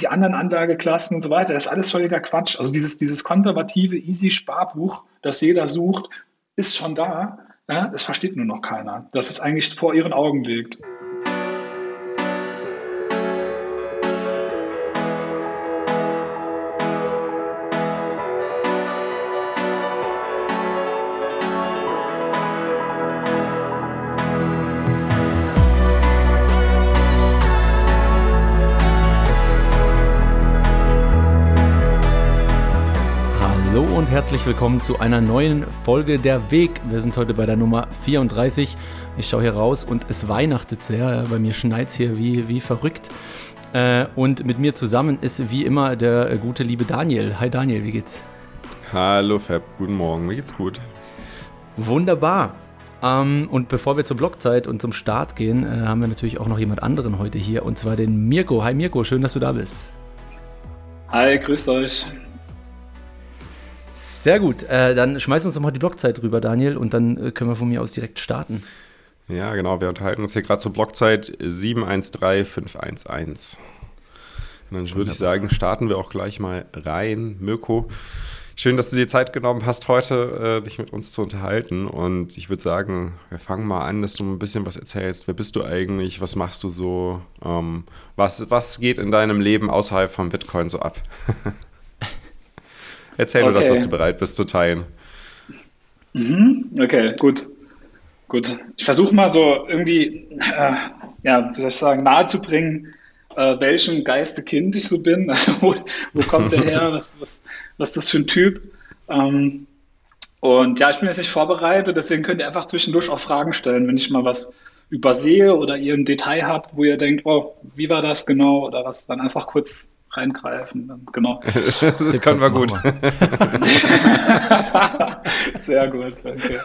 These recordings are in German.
die anderen Anlageklassen und so weiter, das ist alles völliger Quatsch. Also dieses, dieses konservative, easy Sparbuch, das jeder sucht, ist schon da. Ja, das versteht nur noch keiner, dass es eigentlich vor ihren Augen liegt. Herzlich willkommen zu einer neuen Folge Der Weg. Wir sind heute bei der Nummer 34. Ich schaue hier raus und es weihnachtet sehr. Bei mir schneit es hier wie, wie verrückt. Äh, und mit mir zusammen ist wie immer der gute liebe Daniel. Hi Daniel, wie geht's? Hallo Fab, guten Morgen, mir geht's gut. Wunderbar. Ähm, und bevor wir zur Blockzeit und zum Start gehen, äh, haben wir natürlich auch noch jemand anderen heute hier und zwar den Mirko. Hi Mirko, schön, dass du da bist. Hi, grüßt euch. Sehr gut. Äh, dann schmeiß uns doch mal die Blockzeit rüber, Daniel, und dann äh, können wir von mir aus direkt starten. Ja, genau. Wir unterhalten uns hier gerade zur Blockzeit 713511. Und dann würde ich sagen, starten wir auch gleich mal rein. Mirko, schön, dass du dir Zeit genommen hast, heute äh, dich mit uns zu unterhalten. Und ich würde sagen, wir fangen mal an, dass du ein bisschen was erzählst. Wer bist du eigentlich? Was machst du so? Ähm, was, was geht in deinem Leben außerhalb von Bitcoin so ab? Erzähl okay. nur das, was du bereit bist zu teilen. Mhm. Okay, gut. Gut. Ich versuche mal so irgendwie, äh, ja, soll ich sagen, nahezubringen, äh, welchem Geiste Kind ich so bin. Also wo, wo kommt der her? Was, was, was ist das für ein Typ? Ähm, und ja, ich bin jetzt nicht vorbereitet, deswegen könnt ihr einfach zwischendurch auch Fragen stellen, wenn ich mal was übersehe oder ihr ein Detail habt, wo ihr denkt, oh, wie war das genau? Oder was, dann einfach kurz reingreifen. Genau. das können wir gut. Sehr gut. Okay.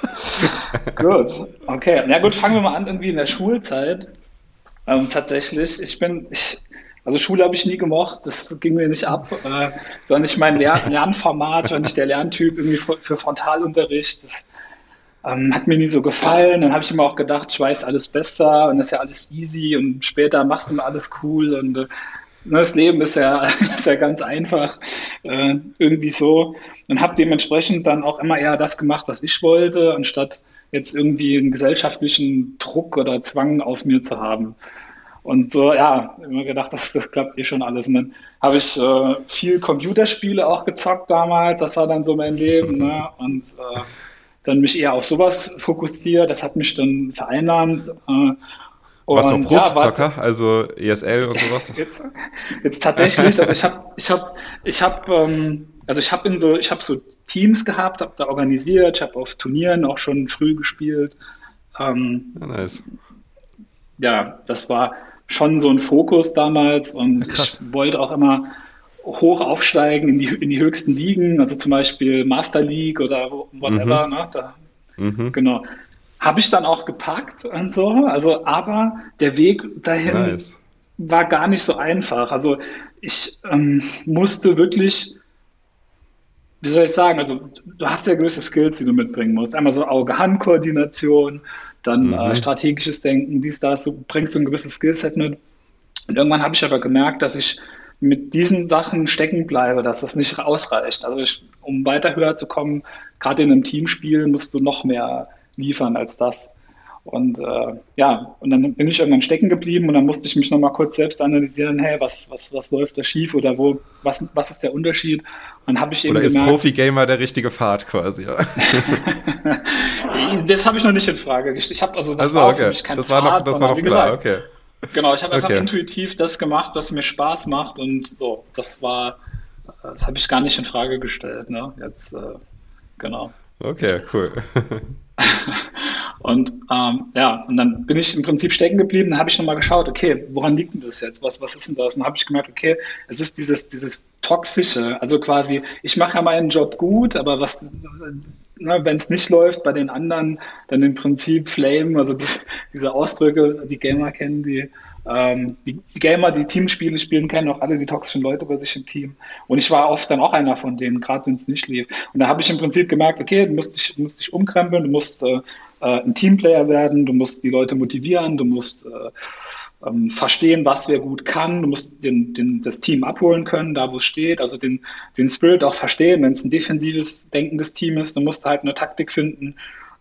gut. Okay. Na gut, fangen wir mal an irgendwie in der Schulzeit. Ähm, tatsächlich, ich bin, ich, also Schule habe ich nie gemocht, das ging mir nicht ab, äh, sondern ich mein Lern Lernformat, war nicht der Lerntyp irgendwie für Frontalunterricht. Das ähm, hat mir nie so gefallen. Dann habe ich immer auch gedacht, ich weiß alles besser und das ist ja alles easy und später machst du mal alles cool und äh, das Leben ist ja, ist ja ganz einfach, äh, irgendwie so. Und habe dementsprechend dann auch immer eher das gemacht, was ich wollte, anstatt jetzt irgendwie einen gesellschaftlichen Druck oder Zwang auf mir zu haben. Und so, ja, immer gedacht, das, das klappt eh schon alles. Und dann habe ich äh, viel Computerspiele auch gezockt damals, das war dann so mein Leben. Ne? Und äh, dann mich eher auf sowas fokussiert, das hat mich dann vereinnahmt. Äh, warst du Profizocker, ja, also ESL und sowas? Jetzt, jetzt tatsächlich, also ich habe, ich habe, ich habe, ähm, also ich habe in so, ich habe so Teams gehabt, habe da organisiert, ich habe auf Turnieren auch schon früh gespielt. Ähm, ja, nice. Ja, das war schon so ein Fokus damals und Krass. ich wollte auch immer hoch aufsteigen in die, in die höchsten Ligen, also zum Beispiel Master League oder whatever, mhm. ne? Da, mhm. Genau habe ich dann auch gepackt und so. Also, aber der Weg dahin nice. war gar nicht so einfach. Also ich ähm, musste wirklich, wie soll ich sagen, also du hast ja gewisse Skills, die du mitbringen musst. Einmal so Auge-Hand-Koordination, dann mhm. äh, strategisches Denken, dies, das, du bringst so ein gewisses Skillset mit. Und irgendwann habe ich aber gemerkt, dass ich mit diesen Sachen stecken bleibe, dass das nicht ausreicht. Also ich, um weiter höher zu kommen, gerade in einem Teamspiel musst du noch mehr liefern als das. Und äh, ja, und dann bin ich irgendwann stecken geblieben und dann musste ich mich nochmal kurz selbst analysieren, hey, was, was, was läuft da schief oder wo, was, was ist der Unterschied? Und habe ich eben Oder ist Profi-Gamer der richtige Pfad quasi, ja. das habe ich noch nicht in Frage gestellt. Ich habe also das also, war okay. für mich kein das Pfad, war noch, das war noch klar, gesagt, okay. Genau, ich habe einfach okay. intuitiv das gemacht, was mir Spaß macht und so, das war, das habe ich gar nicht in Frage gestellt, ne? Jetzt, äh, genau. Okay, cool. und ähm, ja, und dann bin ich im Prinzip stecken geblieben, dann habe ich nochmal geschaut, okay, woran liegt denn das jetzt? Was, was ist denn das? Und dann habe ich gemerkt, okay, es ist dieses, dieses Toxische, also quasi, ich mache ja meinen Job gut, aber was, ne, wenn es nicht läuft bei den anderen, dann im Prinzip Flame, also die, diese Ausdrücke, die Gamer kennen, die ähm, die, die, Gamer, die Teamspiele spielen, kennen auch alle die toxischen Leute bei sich im Team. Und ich war oft dann auch einer von denen, gerade wenn es nicht lief. Und da habe ich im Prinzip gemerkt, okay, du musst dich, musst dich umkrempeln, du musst äh, äh, ein Teamplayer werden, du musst die Leute motivieren, du musst äh, ähm, verstehen, was wer gut kann. Du musst den, den, das Team abholen können, da wo es steht. Also den, den Spirit auch verstehen, wenn es ein defensives, denkendes Team ist. Du musst halt eine Taktik finden,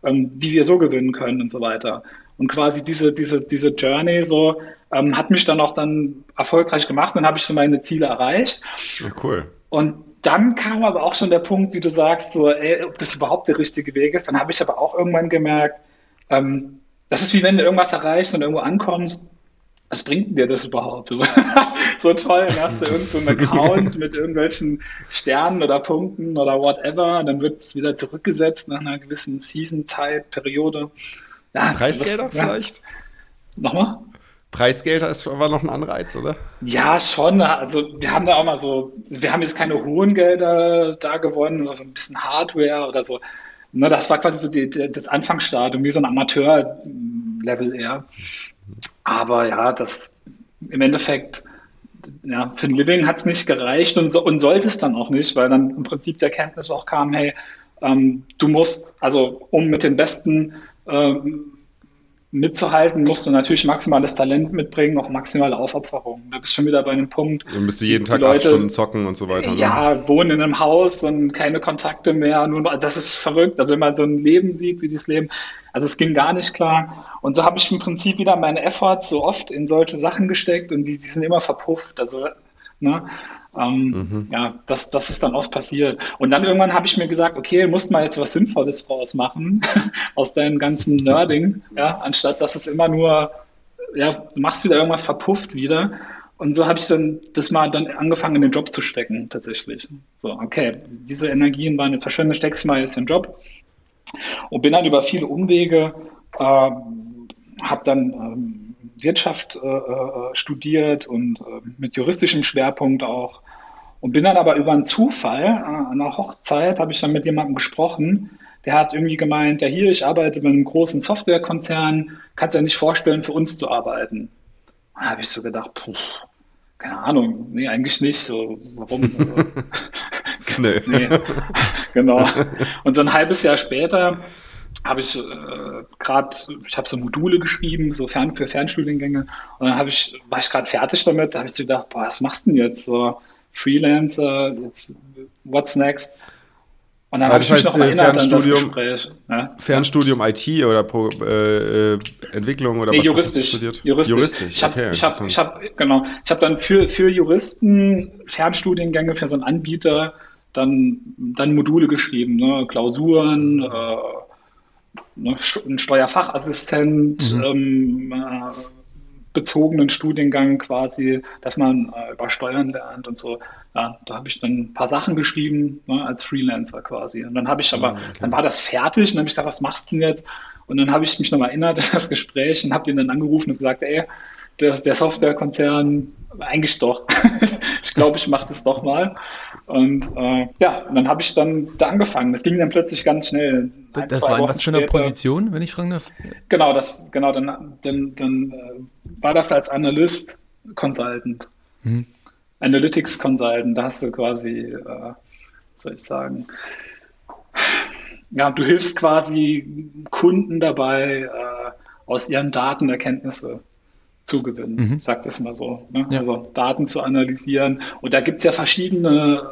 ähm, wie wir so gewinnen können und so weiter. Und quasi diese, diese, diese Journey so ähm, hat mich dann auch dann erfolgreich gemacht. Dann habe ich so meine Ziele erreicht. Ja, cool. Und dann kam aber auch schon der Punkt, wie du sagst, so, ey, ob das überhaupt der richtige Weg ist. Dann habe ich aber auch irgendwann gemerkt, ähm, das ist wie wenn du irgendwas erreichst und irgendwo ankommst. Was bringt dir das überhaupt? So, so toll, dann hast du irgendeinen so Account mit irgendwelchen Sternen oder Punkten oder whatever. Dann wird es wieder zurückgesetzt nach einer gewissen Season-Zeit, Periode. Ja, Preisgelder das, vielleicht? Ja. Nochmal? Preisgelder ist aber noch ein Anreiz, oder? Ja, schon. Also wir haben da auch mal so, wir haben jetzt keine hohen Gelder da gewonnen oder so ein bisschen Hardware oder so. Ne, das war quasi so die, das Anfangsstadium, wie so ein Amateur-Level eher. Aber ja, das im Endeffekt, ja, für ein Living hat es nicht gereicht und, so, und sollte es dann auch nicht, weil dann im Prinzip die Erkenntnis auch kam, hey, ähm, du musst, also um mit den besten ähm, mitzuhalten, musst du natürlich maximales Talent mitbringen, auch maximale Aufopferung. Da bist du schon wieder bei einem Punkt. Du müsst jeden Tag Leute, acht Stunden zocken und so weiter. Ne? Ja, wohnen in einem Haus und keine Kontakte mehr. Nur, das ist verrückt. Also wenn man so ein Leben sieht, wie dieses Leben, also es ging gar nicht klar. Und so habe ich im Prinzip wieder meine Efforts so oft in solche Sachen gesteckt und die, die sind immer verpufft. Also, ne? Ähm, mhm. Ja, das, das ist dann oft passiert. Und dann irgendwann habe ich mir gesagt, okay, musst mal jetzt was Sinnvolles draus machen, aus deinem ganzen Nerding, ja, anstatt dass es immer nur, ja, du machst wieder irgendwas verpufft wieder. Und so habe ich dann das mal dann angefangen, in den Job zu stecken, tatsächlich. So, okay, diese Energien waren verschwendet, steckst mal jetzt in den Job. Und bin dann über viele Umwege, äh, habe dann ähm, Wirtschaft äh, äh, studiert und äh, mit juristischem Schwerpunkt auch. Und bin dann aber über einen Zufall, äh, an einer Hochzeit, habe ich dann mit jemandem gesprochen, der hat irgendwie gemeint, ja hier, ich arbeite bei einem großen Softwarekonzern, kannst du ja nicht vorstellen, für uns zu arbeiten. Da habe ich so gedacht, puh, keine Ahnung, nee, eigentlich nicht, so, warum? Nö. nee, genau. Und so ein halbes Jahr später habe ich äh, gerade, ich habe so Module geschrieben, so fern, für Fernstudiengänge. Und dann habe ich, war ich gerade fertig damit, da habe ich so gedacht, boah, was machst du denn jetzt? So Freelancer, jetzt, what's next? Und dann ja, habe ich mich noch mal erinnert an das Gespräch. Ja? Fernstudium IT oder Pro, äh, äh, Entwicklung oder nee, was juristisch, hast du studiert? Juristisch. juristisch. Ich habe okay, ich hab, ich hab, genau, ich hab dann für, für Juristen Fernstudiengänge für so einen Anbieter dann, dann Module geschrieben, ne? Klausuren, äh, Ne, ein Steuerfachassistent, mhm. ähm, äh, bezogenen Studiengang quasi, dass man äh, über Steuern lernt und so. Ja, da habe ich dann ein paar Sachen geschrieben ne, als Freelancer quasi. Und dann habe ich aber, mhm, okay. dann war das fertig und dann habe ich gedacht, was machst du denn jetzt? Und dann habe ich mich nochmal erinnert an das Gespräch und habe den dann angerufen und gesagt, ey, der, der Softwarekonzern, eigentlich doch. ich glaube, ich mache das doch mal. Und äh, ja, und dann habe ich dann da angefangen. Das ging dann plötzlich ganz schnell. Ein, das war in was für einer Position, wenn ich fragen darf? Genau, das, genau dann, dann, dann äh, war das als Analyst Consultant. Mhm. Analytics Consultant, da hast du quasi, äh, soll ich sagen, ja, du hilfst quasi Kunden dabei, äh, aus ihren Daten Erkenntnisse zu gewinnen, mhm. sag das mal so. Ne? Ja. Also Daten zu analysieren. Und da gibt es ja verschiedene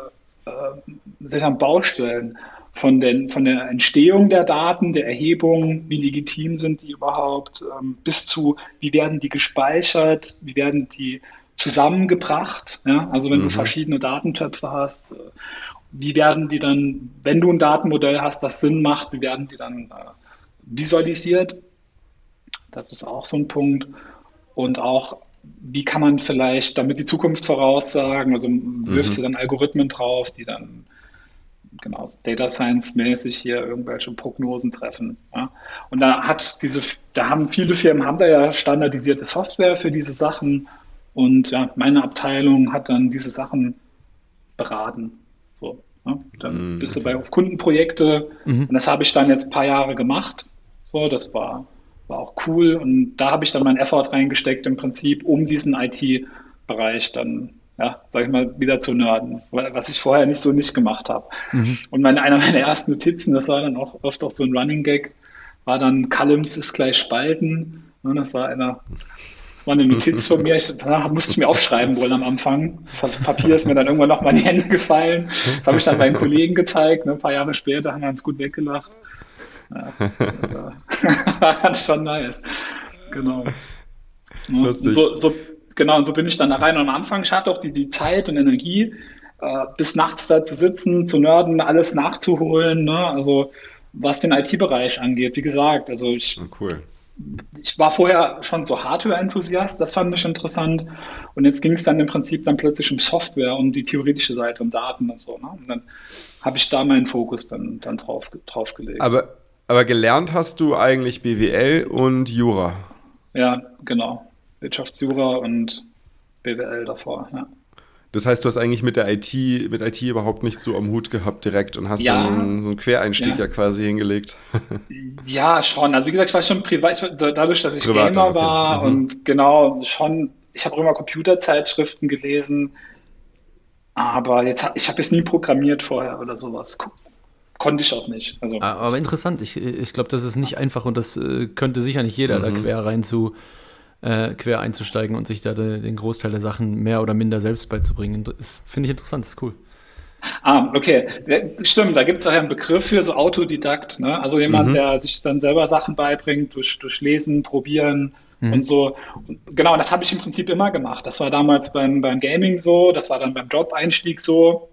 äh, Baustellen von, den, von der Entstehung der Daten, der Erhebung, wie legitim sind die überhaupt, ähm, bis zu, wie werden die gespeichert, wie werden die zusammengebracht. Ja? Also wenn mhm. du verschiedene Datentöpfe hast, äh, wie werden die dann, wenn du ein Datenmodell hast, das Sinn macht, wie werden die dann äh, visualisiert? Das ist auch so ein Punkt und auch, wie kann man vielleicht damit die Zukunft voraussagen? Also wirfst mhm. du dann Algorithmen drauf, die dann genau Data Science mäßig hier irgendwelche Prognosen treffen. Ja? Und da hat diese, da haben viele Firmen haben da ja standardisierte Software für diese Sachen und ja, meine Abteilung hat dann diese Sachen beraten. So, ja? Dann mhm. bist du bei auf Kundenprojekte mhm. und das habe ich dann jetzt ein paar Jahre gemacht. So, das war war auch cool. Und da habe ich dann meinen Effort reingesteckt, im Prinzip, um diesen IT-Bereich dann, ja, sag ich mal, wieder zu nerden, was ich vorher nicht so nicht gemacht habe. Mhm. Und meine, einer meiner ersten Notizen, das war dann auch oft auch so ein Running Gag, war dann Columns ist gleich Spalten. Und das war einer Das war eine Notiz von mir, ich, musste ich mir aufschreiben wollen am Anfang. Das Papier ist mir dann irgendwann noch mal in die Hände gefallen. Das habe ich dann meinen Kollegen gezeigt. Ne? Ein paar Jahre später haben wir uns gut weggelacht. Ja, das war schon nice. Genau. Lustig. So, so, genau, und so bin ich dann da rein. Und am Anfang, ich hatte auch die, die Zeit und Energie, äh, bis nachts da zu sitzen, zu nörden, alles nachzuholen. Ne? Also was den IT-Bereich angeht, wie gesagt, also ich, oh, cool. ich war vorher schon so Hardware-Enthusiast, das fand ich interessant. Und jetzt ging es dann im Prinzip dann plötzlich um Software, um die theoretische Seite, um Daten und so. Ne? Und dann habe ich da meinen Fokus dann, dann drauf, drauf gelegt. Aber, aber gelernt hast du eigentlich BWL und Jura? Ja, genau. Wirtschaftsjura und BWL davor, ja. Das heißt, du hast eigentlich mit der IT, mit IT überhaupt nicht so am Hut gehabt direkt und hast ja, dann so einen Quereinstieg ja. ja. quasi hingelegt. ja, schon. Also wie gesagt, ich war schon privat, dadurch, dass ich privat, Gamer okay. war mhm. und genau schon, ich habe auch immer Computerzeitschriften gelesen, aber jetzt ich habe jetzt nie programmiert vorher oder sowas. Konnte ich auch nicht. Also, ah, aber interessant, ich, ich glaube, das ist nicht einfach und das äh, könnte sicher nicht jeder mhm. da quer rein zu äh, quer einzusteigen und sich da de, den Großteil der Sachen mehr oder minder selbst beizubringen. Das finde ich interessant, das ist cool. Ah, okay. Stimmt, da gibt es auch einen Begriff für so Autodidakt. Ne? Also jemand, mhm. der sich dann selber Sachen beibringt, durch, durch Lesen, Probieren mhm. und so. Und genau, das habe ich im Prinzip immer gemacht. Das war damals beim, beim Gaming so, das war dann beim Job-Einstieg so.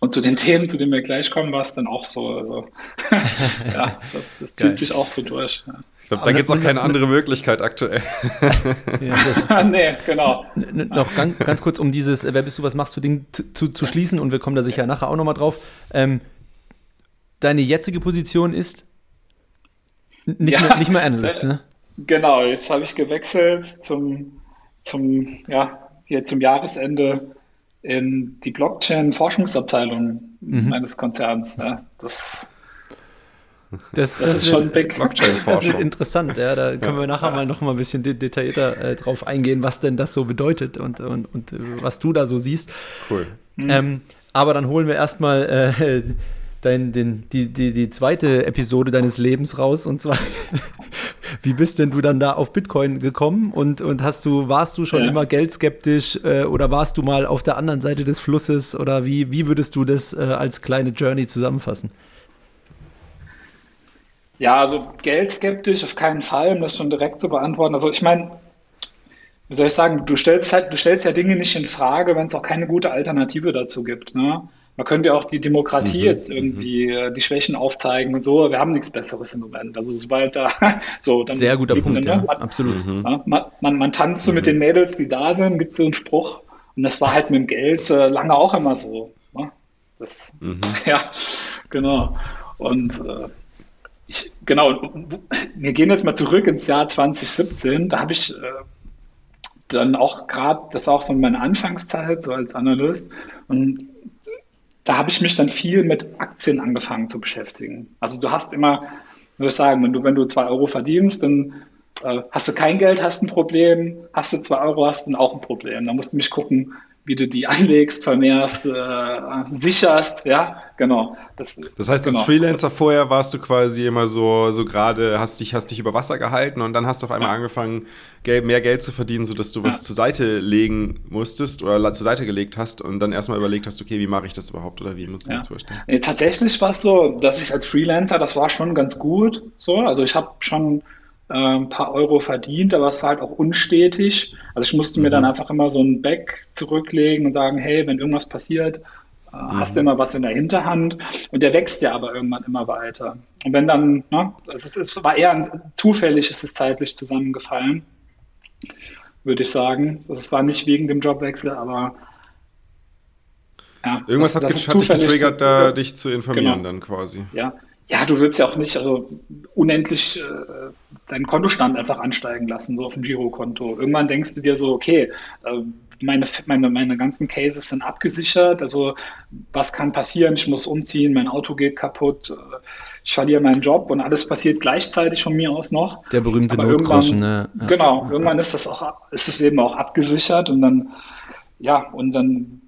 Und zu den Themen, zu denen wir gleich kommen, war es dann auch so. Also, ja, das, das zieht sich auch so durch. Ja. Ich glaube, da gibt es auch keine andere Möglichkeit aktuell. ja, ist, nee, genau. Noch ganz, ganz kurz, um dieses Wer bist du, was machst du Ding zu, zu schließen und wir kommen da sicher nachher auch nochmal drauf. Ähm, deine jetzige Position ist nicht, ja, mehr, nicht mehr Analyst, ne? Genau, jetzt habe ich gewechselt zum, zum, ja, hier zum Jahresende in die Blockchain-Forschungsabteilung mhm. meines Konzerns. Ja, das das, das, das, ist schon big. Das wird interessant, ja. Da können ja, wir nachher ja. mal noch mal ein bisschen detaillierter äh, drauf eingehen, was denn das so bedeutet und, und, und äh, was du da so siehst. Cool. Mhm. Ähm, aber dann holen wir erstmal äh, dein, den, die, die, die zweite Episode deines Lebens raus. Und zwar, wie bist denn du dann da auf Bitcoin gekommen? Und, und hast du, warst du schon ja. immer geldskeptisch äh, oder warst du mal auf der anderen Seite des Flusses? Oder wie, wie würdest du das äh, als kleine Journey zusammenfassen? Ja, also geldskeptisch auf keinen Fall, um das schon direkt zu beantworten. Also ich meine, wie soll ich sagen, du stellst halt, du stellst ja Dinge nicht in Frage, wenn es auch keine gute Alternative dazu gibt. Ne? Man könnte ja auch die Demokratie mhm. jetzt irgendwie mhm. die Schwächen aufzeigen und so. Wir haben nichts Besseres im Moment. Also sobald da so dann sehr guter Punkt, dann, ja, man, absolut. Mhm. Ja, man, man, man, tanzt so mit mhm. den Mädels, die da sind, gibt so einen Spruch. Und das war halt mit dem Geld äh, lange auch immer so. Ne? Das, mhm. ja, genau. Und äh, ich, genau, wir gehen jetzt mal zurück ins Jahr 2017. Da habe ich äh, dann auch gerade, das war auch so meine Anfangszeit, so als Analyst. Und da habe ich mich dann viel mit Aktien angefangen zu beschäftigen. Also du hast immer, würde ich sagen, wenn du, wenn du zwei Euro verdienst, dann äh, hast du kein Geld, hast ein Problem, hast du zwei Euro, hast du auch ein Problem. Da musst du mich gucken, wie du die anlegst, vermehrst, äh, sicherst, ja, genau. Das, das heißt, genau. als Freelancer vorher warst du quasi immer so, so gerade, hast dich, hast dich über Wasser gehalten und dann hast du auf einmal ja. angefangen, mehr Geld zu verdienen, sodass du was zur Seite legen musstest oder zur Seite gelegt hast und dann erstmal überlegt hast, okay, wie mache ich das überhaupt oder wie muss ich ja. das vorstellen? Nee, tatsächlich war es so, dass ich als Freelancer, das war schon ganz gut so, also ich habe schon äh, ein paar Euro verdient, aber es ist halt auch unstetig. Also ich musste mir dann mhm. einfach immer so ein Back zurücklegen und sagen, hey, wenn irgendwas passiert, äh, mhm. hast du immer was in der Hinterhand. Und der wächst ja aber irgendwann immer weiter. Und wenn dann, ne, es, ist, es war eher zufällig, es ist zeitlich zusammengefallen, würde ich sagen. Es war nicht wegen dem Jobwechsel, aber ja, Irgendwas das, hat, das hat dich getriggert, da dich zu informieren genau. dann quasi. Ja, ja, du willst ja auch nicht also unendlich äh, deinen Kontostand einfach ansteigen lassen, so auf dem Girokonto. Irgendwann denkst du dir so, okay, äh, meine, meine, meine ganzen Cases sind abgesichert, also was kann passieren? Ich muss umziehen, mein Auto geht kaputt, äh, ich verliere meinen Job und alles passiert gleichzeitig von mir aus noch. Der berühmte Notgroschen, ne? Ja. Genau, irgendwann ist das auch, ist es eben auch abgesichert und dann, ja, und dann,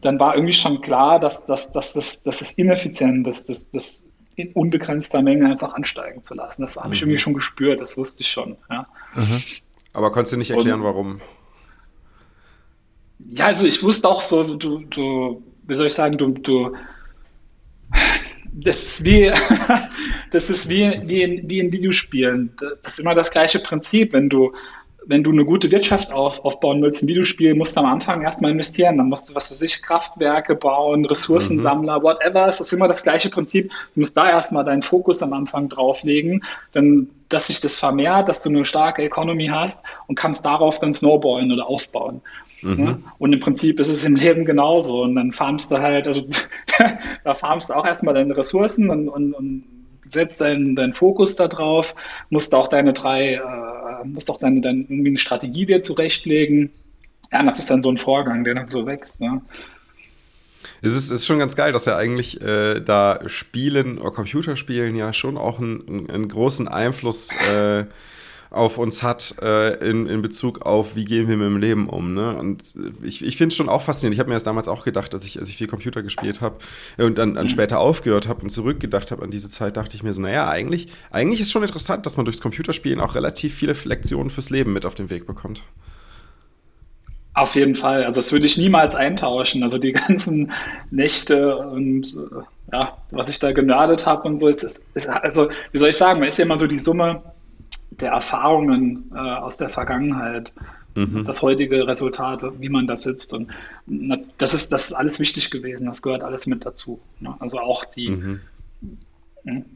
dann war irgendwie schon klar, dass, dass, dass, dass, dass das ineffizient ist, dass, dass in unbegrenzter Menge einfach ansteigen zu lassen. Das habe ich irgendwie mhm. schon gespürt, das wusste ich schon. Ja. Mhm. Aber konntest du nicht erklären, und, warum? Ja, also ich wusste auch so, du, du, wie soll ich sagen, du, du, das ist wie, das ist wie, wie, in, wie in Videospielen. Das ist immer das gleiche Prinzip. Wenn du, wenn du eine gute Wirtschaft auf, aufbauen willst, ein Videospiel, musst du am Anfang erstmal investieren. Dann musst du, was für sich, Kraftwerke bauen, Ressourcensammler, mhm. whatever. Es ist immer das gleiche Prinzip. Du musst da erstmal deinen Fokus am Anfang drauflegen, dann, dass sich das vermehrt, dass du eine starke Economy hast und kannst darauf dann snowballen oder aufbauen. Mhm. Ja? Und im Prinzip ist es im Leben genauso. Und dann farmst du halt, also da farmst du auch erstmal deine Ressourcen und, und, und setzt deinen, deinen Fokus da drauf, musst auch deine drei, äh, musst auch deine, deine irgendwie eine Strategie dir zurechtlegen. Ja, das ist dann so ein Vorgang, der dann so wächst. Ne? Es ist, ist schon ganz geil, dass ja eigentlich äh, da Spielen oder Computerspielen ja schon auch einen, einen großen Einfluss äh, auf uns hat äh, in, in Bezug auf, wie gehen wir mit dem Leben um. Ne? Und ich, ich finde es schon auch faszinierend. Ich habe mir das damals auch gedacht, dass ich, als ich viel Computer gespielt habe und dann, dann später aufgehört habe und zurückgedacht habe an diese Zeit, dachte ich mir so, naja, eigentlich, eigentlich ist schon interessant, dass man durchs Computerspielen auch relativ viele Lektionen fürs Leben mit auf den Weg bekommt. Auf jeden Fall. Also das würde ich niemals eintauschen. Also die ganzen Nächte und äh, ja, was ich da genördet habe und so, ist, ist, ist, also wie soll ich sagen, man ist ja immer so die Summe der Erfahrungen äh, aus der Vergangenheit, mhm. das heutige Resultat, wie man da sitzt. Und na, das, ist, das ist alles wichtig gewesen, das gehört alles mit dazu. Ne? Also auch die, mhm.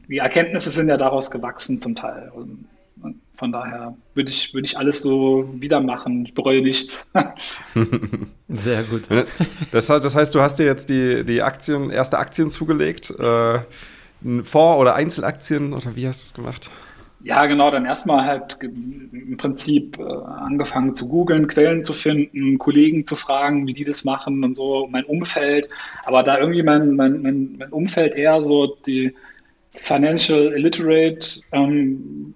die Erkenntnisse sind ja daraus gewachsen zum Teil. Und, und von daher würde ich, würde ich alles so wieder machen. Ich bereue nichts. Sehr gut. Das, das, heißt, du hast dir jetzt die, die Aktien, erste Aktien zugelegt. Äh, Vor- oder Einzelaktien oder wie hast du es gemacht? Ja, genau, dann erstmal halt im Prinzip äh, angefangen zu googeln, Quellen zu finden, Kollegen zu fragen, wie die das machen und so, mein Umfeld. Aber da irgendwie mein, mein, mein, mein Umfeld eher so die Financial Illiterate ähm,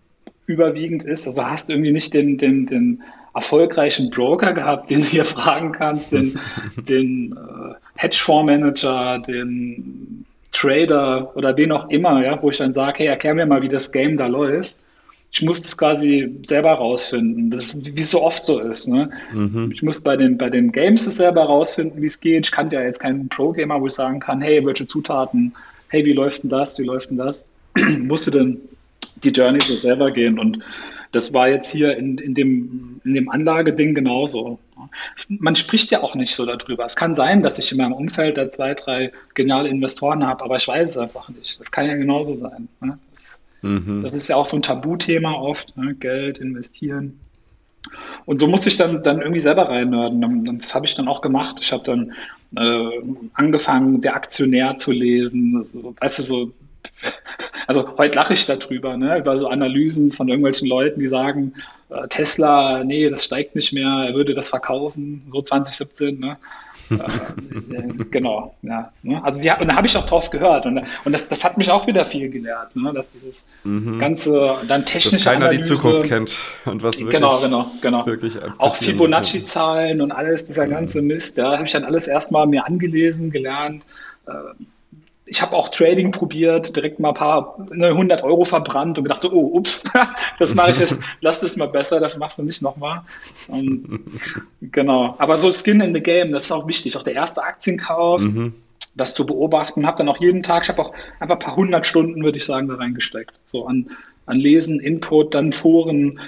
überwiegend ist. Also hast du irgendwie nicht den, den, den erfolgreichen Broker gehabt, den du hier fragen kannst, den, den äh, Hedgefondsmanager, den Trader oder wen auch immer, ja, wo ich dann sage, hey, erklär mir mal, wie das Game da läuft. Ich muss das quasi selber rausfinden. Das ist, wie es so oft so ist. Ne? Mhm. Ich muss bei den, bei den Games es selber rausfinden, wie es geht. Ich kannte ja jetzt keinen Pro-Gamer, wo ich sagen kann, hey, welche Zutaten, hey, wie läuft denn das, wie läuft denn das? Musste denn die Journey so selber gehen und das war jetzt hier in, in dem, in dem Anlageding genauso. Man spricht ja auch nicht so darüber. Es kann sein, dass ich in meinem Umfeld da zwei, drei geniale Investoren habe, aber ich weiß es einfach nicht. Das kann ja genauso sein. Ne? Das, mhm. das, ist ja auch so ein Tabuthema oft, ne? Geld, investieren. Und so musste ich dann, dann irgendwie selber reinnörden. Das habe ich dann auch gemacht. Ich habe dann äh, angefangen, der Aktionär zu lesen. Also, weißt du, so also heute lache ich darüber, ne, über so Analysen von irgendwelchen Leuten, die sagen, äh, Tesla, nee, das steigt nicht mehr, er würde das verkaufen, so 2017, ne? äh, genau, ja. Ne? Also die, und da habe ich auch drauf gehört und, und das, das hat mich auch wieder viel gelehrt, ne? dass dieses mhm. ganze dann technische Dass keiner Analyse, die Zukunft kennt und was wirklich Genau, genau, genau. Wirklich auch Fibonacci-Zahlen und alles, dieser ganze Mist, ja, habe ich dann alles erstmal mir angelesen, gelernt. Ich habe auch Trading probiert, direkt mal ein paar ne, 100 Euro verbrannt und gedacht, so, oh, ups, das mache ich jetzt, lass das mal besser, das machst du nicht nochmal. genau, aber so Skin in the Game, das ist auch wichtig. Auch der erste Aktienkauf, mhm. das zu beobachten, habe dann auch jeden Tag, ich habe auch einfach ein paar hundert Stunden, würde ich sagen, da reingesteckt. So an, an Lesen, Input, dann Foren,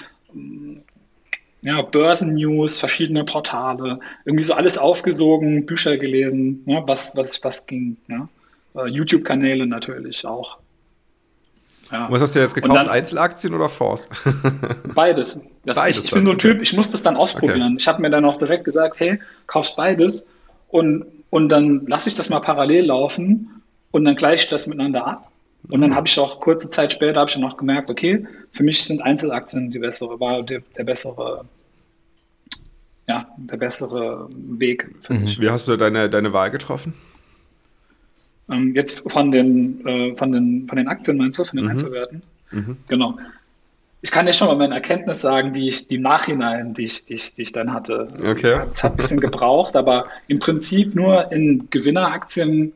ja, Börsennews, verschiedene Portale, irgendwie so alles aufgesogen, Bücher gelesen, ja, was, was, was ging. Ja. Äh, YouTube-Kanäle natürlich auch. Ja. Was hast du jetzt gekauft? Dann, Einzelaktien oder Fonds? beides. Das beides ich, ich bin so ein Typ, ich muss das dann ausprobieren. Okay. Ich habe mir dann auch direkt gesagt, hey, kaufst beides und, und dann lasse ich das mal parallel laufen und dann gleiche ich das miteinander ab. Und dann mhm. habe ich auch kurze Zeit später habe ich auch gemerkt, okay, für mich sind Einzelaktien die bessere, war der, der bessere, ja, der bessere Weg für mhm. mich. Wie hast du deine, deine Wahl getroffen? Ähm, jetzt von den, äh, von, den, von den Aktien meinst du, von den mhm. Einzelwerten? Mhm. Genau. Ich kann ja schon mal meine Erkenntnis sagen, die ich, die im Nachhinein, die ich, die ich, die ich dann hatte. Okay. Es hat ein bisschen gebraucht, aber im Prinzip nur in Gewinneraktien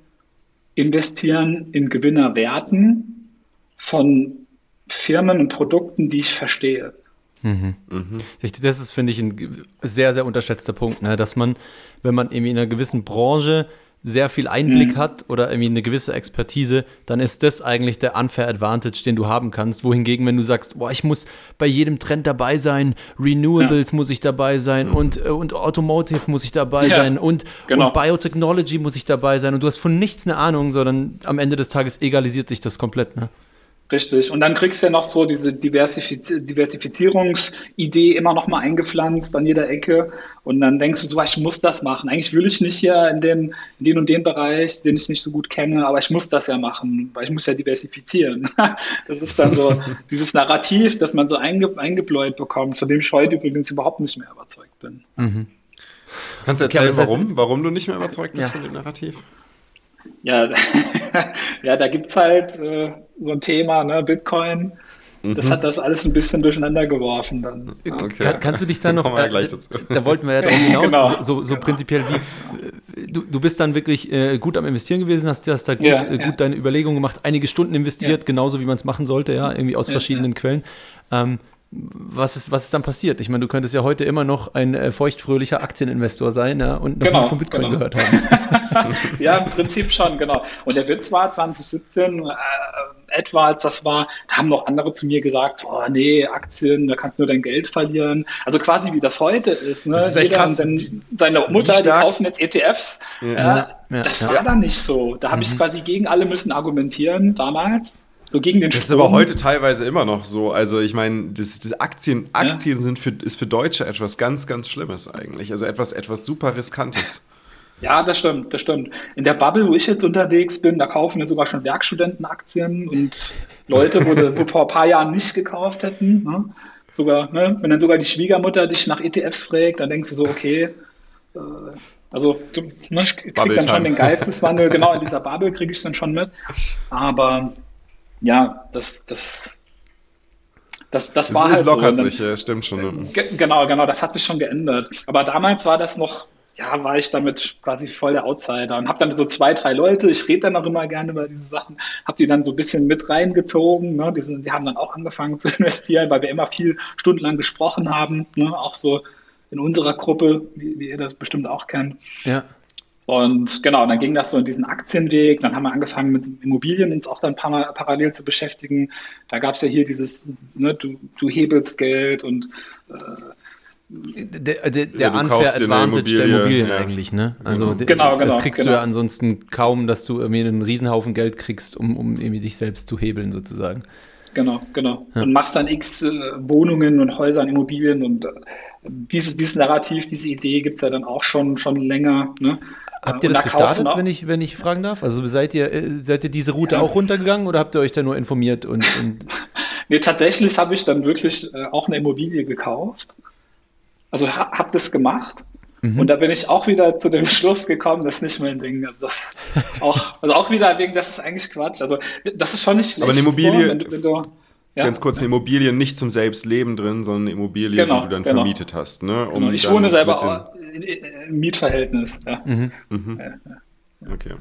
investieren, in Gewinnerwerten von Firmen und Produkten, die ich verstehe. Mhm. Mhm. Das ist, finde ich, ein sehr, sehr unterschätzter Punkt, ne? dass man, wenn man irgendwie in einer gewissen Branche sehr viel Einblick mhm. hat oder irgendwie eine gewisse Expertise, dann ist das eigentlich der unfair Advantage, den du haben kannst. Wohingegen, wenn du sagst, boah, ich muss bei jedem Trend dabei sein, Renewables ja. muss ich dabei sein mhm. und, äh, und Automotive muss ich dabei ja. sein und, genau. und Biotechnology muss ich dabei sein und du hast von nichts eine Ahnung, sondern am Ende des Tages egalisiert sich das komplett. Ne? Richtig. Und dann kriegst du ja noch so diese Diversifiz Diversifizierungsidee immer noch mal eingepflanzt an jeder Ecke. Und dann denkst du so, ich muss das machen. Eigentlich will ich nicht hier in den, in den und den Bereich, den ich nicht so gut kenne, aber ich muss das ja machen, weil ich muss ja diversifizieren. Das ist dann so dieses Narrativ, das man so einge eingebläut bekommt, von dem ich heute übrigens überhaupt nicht mehr überzeugt bin. Mhm. Kannst du erzählen, okay, warum, warum du nicht mehr überzeugt bist ja. von dem Narrativ? Ja, ja da gibt es halt äh, so ein Thema, ne, Bitcoin. Das mhm. hat das alles ein bisschen durcheinander geworfen dann. Okay. Kann, kannst du dich da noch, äh, da wollten wir ja drauf hinaus, genau. so, so genau. prinzipiell wie, du, du bist dann wirklich äh, gut am Investieren gewesen, hast, hast da gut, ja, äh, gut ja. deine Überlegungen gemacht, einige Stunden investiert, ja. genauso wie man es machen sollte, ja, irgendwie aus verschiedenen Quellen. Ähm, was ist, was ist dann passiert? Ich meine, du könntest ja heute immer noch ein äh, feuchtfröhlicher Aktieninvestor sein ja, und noch genau, nie von Bitcoin genau. gehört haben. ja, im Prinzip schon, genau. Und der Witz war 2017 äh, etwa, als das war, da haben noch andere zu mir gesagt, oh nee, Aktien, da kannst du nur dein Geld verlieren. Also quasi wie das heute ist. Ne? Das ist Jeder krass. und seine Mutter, die kaufen jetzt ETFs. Ja. Äh, das war dann nicht so. Da habe mhm. ich quasi gegen alle müssen argumentieren damals so gegen den Das ist aber heute teilweise immer noch so. Also ich meine, das, das Aktien, Aktien ja. sind für, ist für Deutsche etwas ganz, ganz Schlimmes eigentlich. Also etwas, etwas super Riskantes. Ja, das stimmt, das stimmt. In der Bubble, wo ich jetzt unterwegs bin, da kaufen ja sogar schon Werkstudenten Aktien und Leute, wo, wo vor ein paar Jahren nicht gekauft hätten. Ne? Sogar, ne? wenn dann sogar die Schwiegermutter dich nach ETFs fragt, dann denkst du so, okay, äh, also du, ne, ich krieg dann schon den Geisteswandel, genau in dieser Bubble kriege ich dann schon mit. Aber ja, das, das, das, das, war halt lockert so. sich, ja, stimmt schon. Ne? Genau, genau, das hat sich schon geändert. Aber damals war das noch, ja, war ich damit quasi voll der Outsider und habe dann so zwei, drei Leute, ich rede dann auch immer gerne über diese Sachen, habe die dann so ein bisschen mit reingezogen. Ne? Die, sind, die haben dann auch angefangen zu investieren, weil wir immer viel stundenlang gesprochen haben, ne? auch so in unserer Gruppe, wie, wie ihr das bestimmt auch kennt. Ja. Und genau, dann ging das so in diesen Aktienweg. Dann haben wir angefangen mit Immobilien uns auch dann par parallel zu beschäftigen. Da gab es ja hier dieses, ne, du, du hebelst Geld und äh, der, der, der ja, Unfair Advantage der Immobilien ja. eigentlich, ne? Also genau, genau, das kriegst genau. du ja ansonsten kaum, dass du irgendwie einen Riesenhaufen Geld kriegst, um, um irgendwie dich selbst zu hebeln sozusagen. Genau, genau. Ja. Und machst dann x äh, Wohnungen und Häuser und Immobilien und äh, dieses, dieses Narrativ, diese Idee gibt es ja dann auch schon, schon länger. Ne? Habt ihr das da gestartet, wenn ich, wenn ich fragen darf? Also seid ihr, äh, seid ihr diese Route ja. auch runtergegangen oder habt ihr euch da nur informiert? Und, und nee, tatsächlich habe ich dann wirklich äh, auch eine Immobilie gekauft. Also ha, habe das gemacht. Mhm. Und da bin ich auch wieder zu dem Schluss gekommen, das ist nicht mein Ding. Also das auch, also auch wieder wegen, das ist eigentlich Quatsch. Also das ist schon nicht schlecht. Aber eine Immobilie, so, wenn du, wenn du, ja? Ganz kurz, eine Immobilie nicht zum Selbstleben drin, sondern eine Immobilie, genau, die du dann genau. vermietet hast. Ne? Um genau. Ich wohne selber im Mietverhältnis. Ja. Mhm. Mhm. Ja, okay.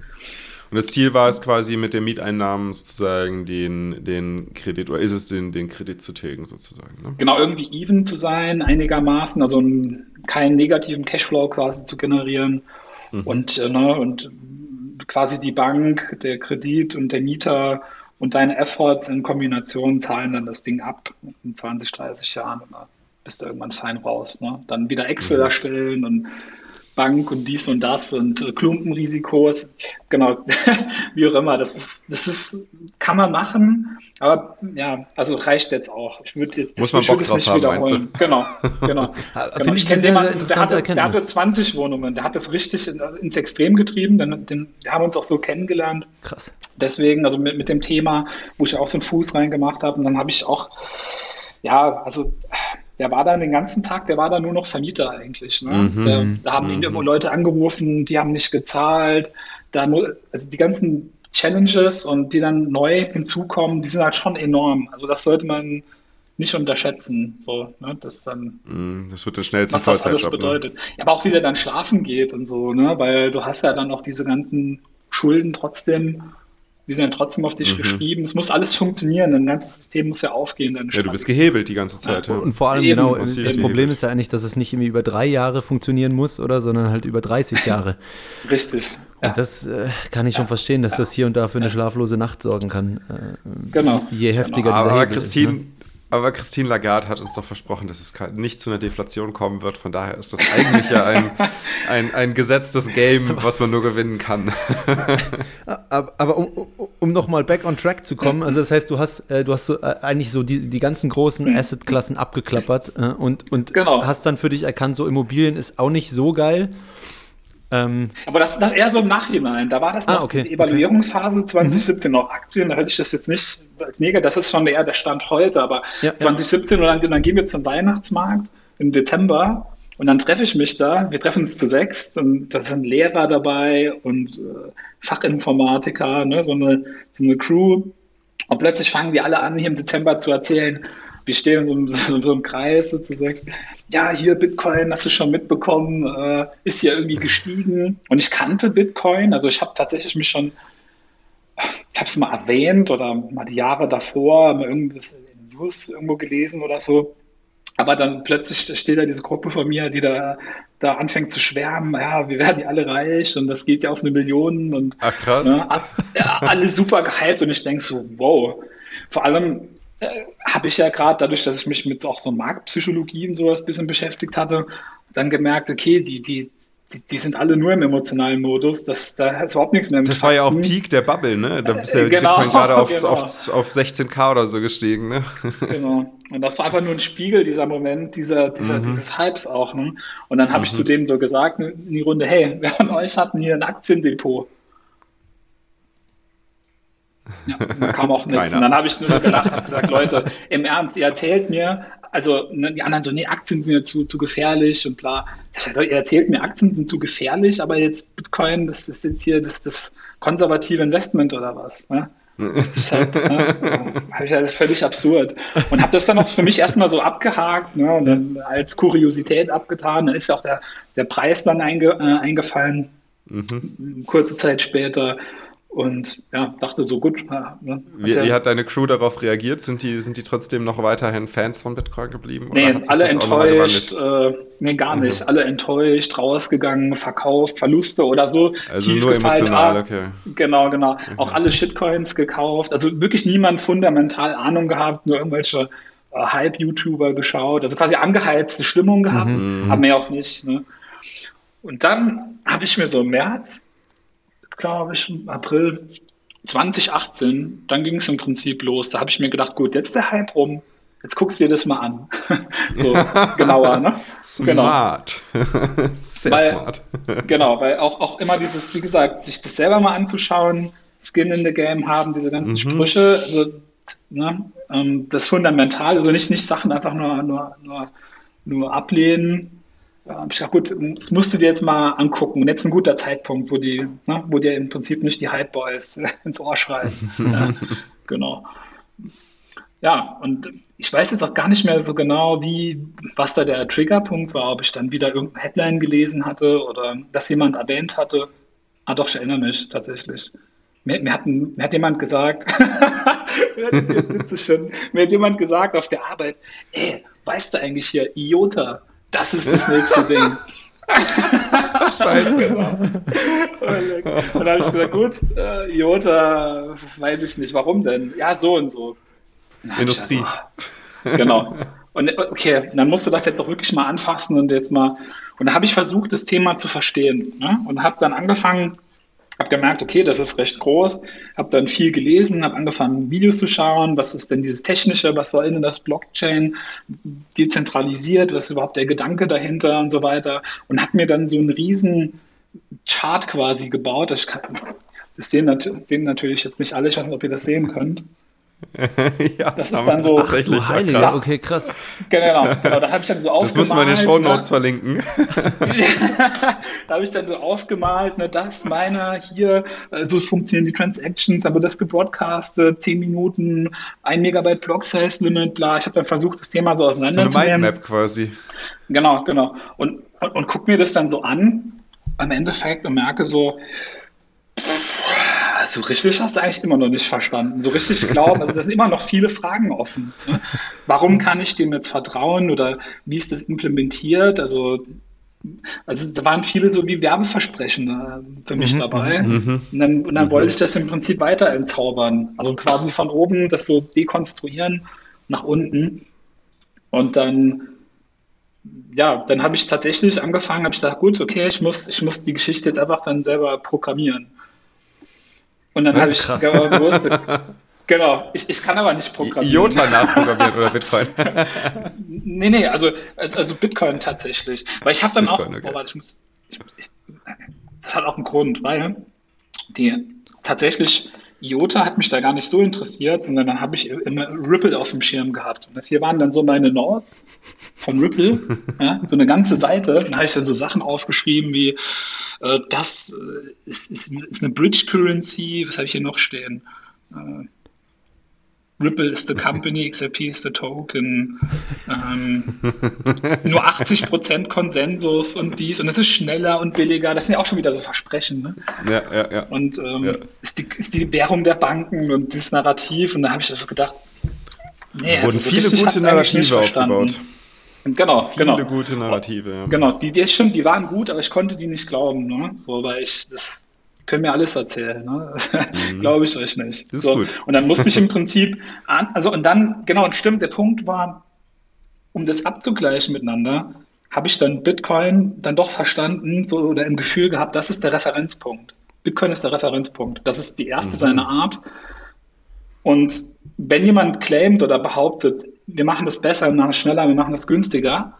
Und das Ziel war es quasi mit den Mieteinnahmen sozusagen den, den Kredit, oder ist es den, den Kredit zu tilgen sozusagen? Ne? Genau, irgendwie even zu sein, einigermaßen, also einen, keinen negativen Cashflow quasi zu generieren mhm. und, äh, ne, und quasi die Bank, der Kredit und der Mieter und deine Efforts in Kombination zahlen dann das Ding ab in 20, 30 Jahren und dann bist du irgendwann fein raus. Ne? Dann wieder Excel mhm. erstellen und Bank und dies und das und äh, Klumpenrisikos. Genau, wie auch immer. Das ist, das ist, kann man machen, aber ja, also reicht jetzt auch. Ich würde jetzt Muss man Bock drauf nicht haben, wiederholen. Genau, genau. genau. Ich kenne jemanden, der hatte, der hatte 20 Wohnungen, der hat das richtig in, ins Extrem getrieben. Den, den, wir haben uns auch so kennengelernt. Krass. Deswegen, also mit, mit dem Thema, wo ich auch so einen Fuß reingemacht habe, und dann habe ich auch, ja, also der war dann den ganzen Tag, der war dann nur noch Vermieter eigentlich. Ne? Mhm, der, da haben mhm. ihn irgendwo Leute angerufen, die haben nicht gezahlt. Da, also die ganzen Challenges und die dann neu hinzukommen, die sind halt schon enorm. Also das sollte man nicht unterschätzen. So, ne? das, dann, mhm, das wird dann schnell was das alles ne? bedeutet. Ne? Ja, aber auch wie der dann schlafen geht und so, ne? weil du hast ja dann auch diese ganzen Schulden trotzdem die sind ja trotzdem auf dich mhm. geschrieben. Es muss alles funktionieren, ein ganzes System muss ja aufgehen. ja, du bist gehebelt die ganze Zeit. Ja. Und vor allem, Eben, genau, das Problem gehebelt. ist ja eigentlich, dass es nicht irgendwie über drei Jahre funktionieren muss, oder, sondern halt über 30 Jahre. Richtig. Und das äh, kann ich schon verstehen, dass das hier und da für eine schlaflose Nacht sorgen kann. Äh, genau. Je heftiger genau. dieser Aber Hebel Christine, ist, ne? Aber Christine Lagarde hat uns doch versprochen, dass es nicht zu einer Deflation kommen wird. Von daher ist das eigentlich ja ein, ein, ein gesetztes Game, was man nur gewinnen kann. aber, aber um, um nochmal back on track zu kommen, also das heißt, du hast, äh, du hast so, äh, eigentlich so die, die ganzen großen Asset-Klassen abgeklappert äh, und, und genau. hast dann für dich erkannt, so Immobilien ist auch nicht so geil. Ähm, aber das, das eher so im Nachhinein. Da war das noch ah, okay, die Evaluierungsphase okay. 2017 noch Aktien. Da hätte ich das jetzt nicht als Neger. Das ist schon eher der Stand heute. Aber ja, 2017 ja. und dann, dann gehen wir zum Weihnachtsmarkt im Dezember. Und dann treffe ich mich da, wir treffen uns zu sechs und da sind Lehrer dabei und äh, Fachinformatiker, ne, so, eine, so eine Crew. Und plötzlich fangen wir alle an, hier im Dezember zu erzählen, wir stehen in so, so, so einem Kreis und du sagst, ja, hier Bitcoin, hast du schon mitbekommen, äh, ist ja irgendwie gestiegen. Und ich kannte Bitcoin, also ich habe tatsächlich mich schon, ich habe es mal erwähnt oder mal die Jahre davor, mal irgendwas in News irgendwo gelesen oder so. Aber dann plötzlich steht da diese Gruppe von mir, die da, da anfängt zu schwärmen, ja, wir werden ja alle reich und das geht ja auf eine Million und Ach, krass. Ne, ja, alle super gehypt und ich denke so, wow. Vor allem, äh, habe ich ja gerade dadurch, dass ich mich mit auch so Marktpsychologie und sowas ein bisschen beschäftigt hatte, dann gemerkt, okay, die, die, die, die, sind alle nur im emotionalen Modus, das, da ist überhaupt nichts mehr Das war ja auch Peak der Bubble, ne? Da bist ja äh, genau, Bitcoin gerade auf, genau. auf, auf 16k oder so gestiegen, ne? Genau. Und das war einfach nur ein Spiegel, dieser Moment, dieser, dieser, mhm. dieses Hypes auch, ne? Und dann habe mhm. ich zu dem so gesagt in die Runde, hey, wer von euch hat hier ein Aktiendepot? Ja, da kam auch nichts. Und dann habe ich nur so gelacht und gesagt, Leute, im Ernst, ihr erzählt mir, also ne, die anderen so, nee, Aktien sind ja zu, zu gefährlich und bla. Ihr erzählt mir, Aktien sind zu gefährlich, aber jetzt Bitcoin, das ist jetzt hier das, das konservative Investment oder was. Ne? Das ist halt, ne, ich das völlig absurd. Und habe das dann auch für mich erstmal so abgehakt ne, und dann als Kuriosität abgetan. Dann ist ja auch der, der Preis dann einge, äh, eingefallen, mhm. kurze Zeit später. Und ja, dachte so, gut. Ne, wie, ja, wie, hat deine Crew darauf reagiert? Sind die, sind die trotzdem noch weiterhin Fans von Bitcoin geblieben? Nee, alle enttäuscht. Äh, nee, gar mhm. nicht. Alle enttäuscht, rausgegangen, verkauft, Verluste oder so. Also nur gefallen. emotional, ah, okay. Genau, genau. Okay. Auch alle Shitcoins gekauft. Also wirklich niemand fundamental Ahnung gehabt, nur irgendwelche äh, Hype-YouTuber geschaut. Also quasi angeheizte Stimmung gehabt. Mhm. Aber mehr auch nicht. Ne? Und dann habe ich mir so im März glaube ich, im April 2018, dann ging es im Prinzip los. Da habe ich mir gedacht, gut, jetzt der Hype rum, jetzt guckst du dir das mal an. so genauer, ne? Smart. Genau. Sehr weil, smart. genau, weil auch, auch immer dieses, wie gesagt, sich das selber mal anzuschauen, Skin in the Game haben, diese ganzen mhm. Sprüche, also ne, ähm, das fundamental, also nicht, nicht Sachen einfach nur, nur, nur, nur ablehnen, ja, ich gedacht, gut, das musst du dir jetzt mal angucken. Und jetzt ein guter Zeitpunkt, wo die, ne, wo dir im Prinzip nicht die Hype Boys ins Ohr schreien. ja, genau. Ja, und ich weiß jetzt auch gar nicht mehr so genau, wie, was da der Triggerpunkt war, ob ich dann wieder irgendeine Headline gelesen hatte oder dass jemand erwähnt hatte. Ah, doch, ich erinnere mich tatsächlich. Mir, mir, hat, mir hat jemand gesagt, mir hat jemand gesagt auf der Arbeit, ey, weißt du eigentlich hier, IOTA, das ist das nächste Ding. Scheiße, genau. Und dann habe ich gesagt, gut, äh, Iota, weiß ich nicht, warum denn? Ja, so und so. Industrie. Gesagt, genau. Und okay, dann musst du das jetzt doch wirklich mal anfassen und jetzt mal. Und da habe ich versucht, das Thema zu verstehen. Ne? Und habe dann angefangen, habe gemerkt, okay, das ist recht groß, habe dann viel gelesen, habe angefangen, Videos zu schauen, was ist denn dieses Technische, was soll denn das Blockchain dezentralisiert, was ist überhaupt der Gedanke dahinter und so weiter und habe mir dann so einen riesen Chart quasi gebaut. Das, kann, das sehen, sehen natürlich jetzt nicht alle, ich weiß nicht, ob ihr das sehen könnt. ja, das ist dann so. Tatsächlich, Ach, Heilige, krass. okay, krass. Genau, genau da habe ich dann so aufgemalt. Das müssen wir in den Show Notes ne? verlinken. da habe ich dann so aufgemalt, ne, das, meiner, hier, äh, so funktionieren die Transactions, aber das gebroadcastet, 10 Minuten, 1 Megabyte Block Size Limit, bla. Ich habe dann versucht, das Thema so auseinander so eine Mindmap quasi. Genau, genau. Und, und, und guck mir das dann so an, im Endeffekt und merke so, so richtig hast du eigentlich immer noch nicht verstanden. So richtig glauben, also da sind immer noch viele Fragen offen. Ne? Warum kann ich dem jetzt vertrauen oder wie ist das implementiert? Also, also da waren viele so wie Werbeversprechen äh, für mich mhm, dabei. Mhm, mhm. Und dann, und dann mhm. wollte ich das im Prinzip weiter entzaubern. Also quasi von oben das so dekonstruieren nach unten. Und dann ja, dann habe ich tatsächlich angefangen, habe ich gesagt, gut, okay, ich muss, ich muss die Geschichte jetzt einfach dann selber programmieren. Und dann habe ich gewusst, genau, ich, ich kann aber nicht programmieren. IOTA nachprogrammieren oder Bitcoin? nee, nee, also, also Bitcoin tatsächlich. Weil ich habe dann Bitcoin, auch, okay. oh, warte, ich muss, ich, ich, das hat auch einen Grund, weil die tatsächlich IOTA hat mich da gar nicht so interessiert, sondern dann habe ich immer Ripple auf dem Schirm gehabt. Und das hier waren dann so meine Notes von Ripple, ja, so eine ganze Seite. Da habe ich dann so Sachen aufgeschrieben wie, äh, das äh, ist, ist, ist, eine Bridge Currency, was habe ich hier noch stehen? Äh, Ripple is the company, XRP is the token. Ähm, nur 80% Konsensus und dies. Und es ist schneller und billiger. Das sind ja auch schon wieder so Versprechen. Ne? Ja, ja, ja. Und ähm, ja. Ist, die, ist die Währung der Banken und dieses Narrativ. Und da habe ich also gedacht, nee, Wurden also so viele gute Narrative aufgebaut. Genau, viele genau. Viele gute Narrative, ja. Genau, die, die stimmt, die waren gut, aber ich konnte die nicht glauben. Ne? So, weil ich das können mir alles erzählen. Ne? Mhm. Glaube ich euch nicht. Das ist so. gut. Und dann musste ich im Prinzip, an, also und dann, genau, und stimmt, der Punkt war, um das abzugleichen miteinander, habe ich dann Bitcoin dann doch verstanden so, oder im Gefühl gehabt, das ist der Referenzpunkt. Bitcoin ist der Referenzpunkt. Das ist die erste mhm. seiner Art. Und wenn jemand claimt oder behauptet, wir machen das besser, wir machen das schneller, wir machen das günstiger,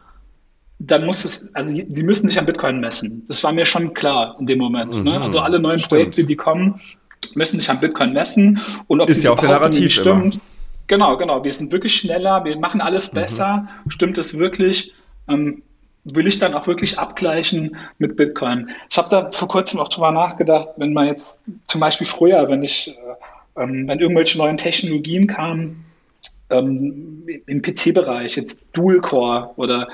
dann muss es, also sie müssen sich an Bitcoin messen. Das war mir schon klar in dem Moment. Ne? Mhm, ne? Also alle neuen stimmt. Projekte, die kommen, müssen sich an Bitcoin messen. Und ob ist ja auch der Narrativ stimmt. Immer. Genau, genau. Wir sind wirklich schneller, wir machen alles mhm. besser. Mhm. Stimmt es wirklich? Ähm, will ich dann auch wirklich abgleichen mit Bitcoin? Ich habe da vor kurzem auch drüber nachgedacht, wenn man jetzt zum Beispiel früher, wenn ich, äh, ähm, wenn irgendwelche neuen Technologien kamen, ähm, im PC-Bereich, jetzt Dual-Core oder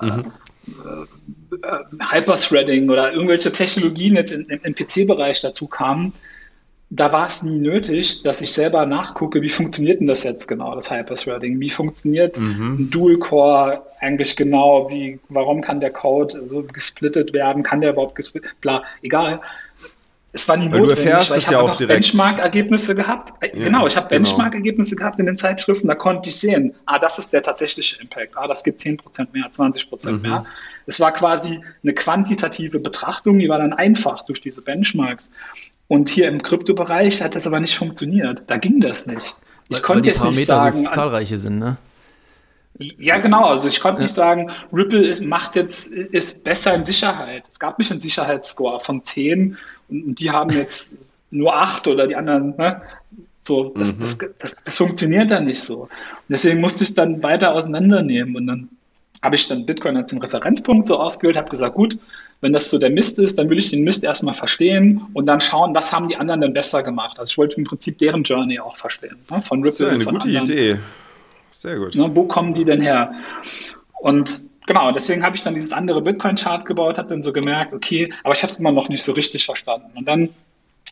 mhm. äh, Hyperthreading oder irgendwelche Technologien jetzt im, im PC-Bereich dazu kamen, da war es nie nötig, dass ich selber nachgucke, wie funktioniert denn das jetzt genau, das Hyperthreading? Wie funktioniert mhm. ein Dual-Core eigentlich genau? Wie, warum kann der Code so gesplittet werden? Kann der überhaupt gesplittet? Bla, egal es war nie weil notwendig, du erfährst weil ich habe ja auch Benchmark-Ergebnisse gehabt. Äh, ja, genau, ich habe genau. Benchmark-Ergebnisse gehabt in den Zeitschriften, da konnte ich sehen, ah, das ist der tatsächliche Impact, ah, das gibt 10% mehr, 20% mhm. mehr. Es war quasi eine quantitative Betrachtung, die war dann einfach durch diese Benchmarks. Und hier im Kryptobereich hat das aber nicht funktioniert. Da ging das nicht. Ich weil, konnte weil jetzt nicht sagen. So zahlreiche sind, ne? Ja, genau. Also ich konnte nicht sagen, Ripple macht jetzt, ist besser in Sicherheit. Es gab nicht einen Sicherheitsscore von 10 und die haben jetzt nur 8 oder die anderen, ne? So, das, mhm. das, das, das, funktioniert dann nicht so. Und deswegen musste ich es dann weiter auseinandernehmen. Und dann habe ich dann Bitcoin als den Referenzpunkt so ausgewählt, habe gesagt, gut, wenn das so der Mist ist, dann will ich den Mist erstmal verstehen und dann schauen, was haben die anderen denn besser gemacht. Also ich wollte im Prinzip deren Journey auch verstehen. Ne? Von Ripple. Das ist eine gute anderen. Idee. Sehr gut. Ne, wo kommen die denn her? Und genau, deswegen habe ich dann dieses andere Bitcoin-Chart gebaut, habe dann so gemerkt, okay, aber ich habe es immer noch nicht so richtig verstanden. Und dann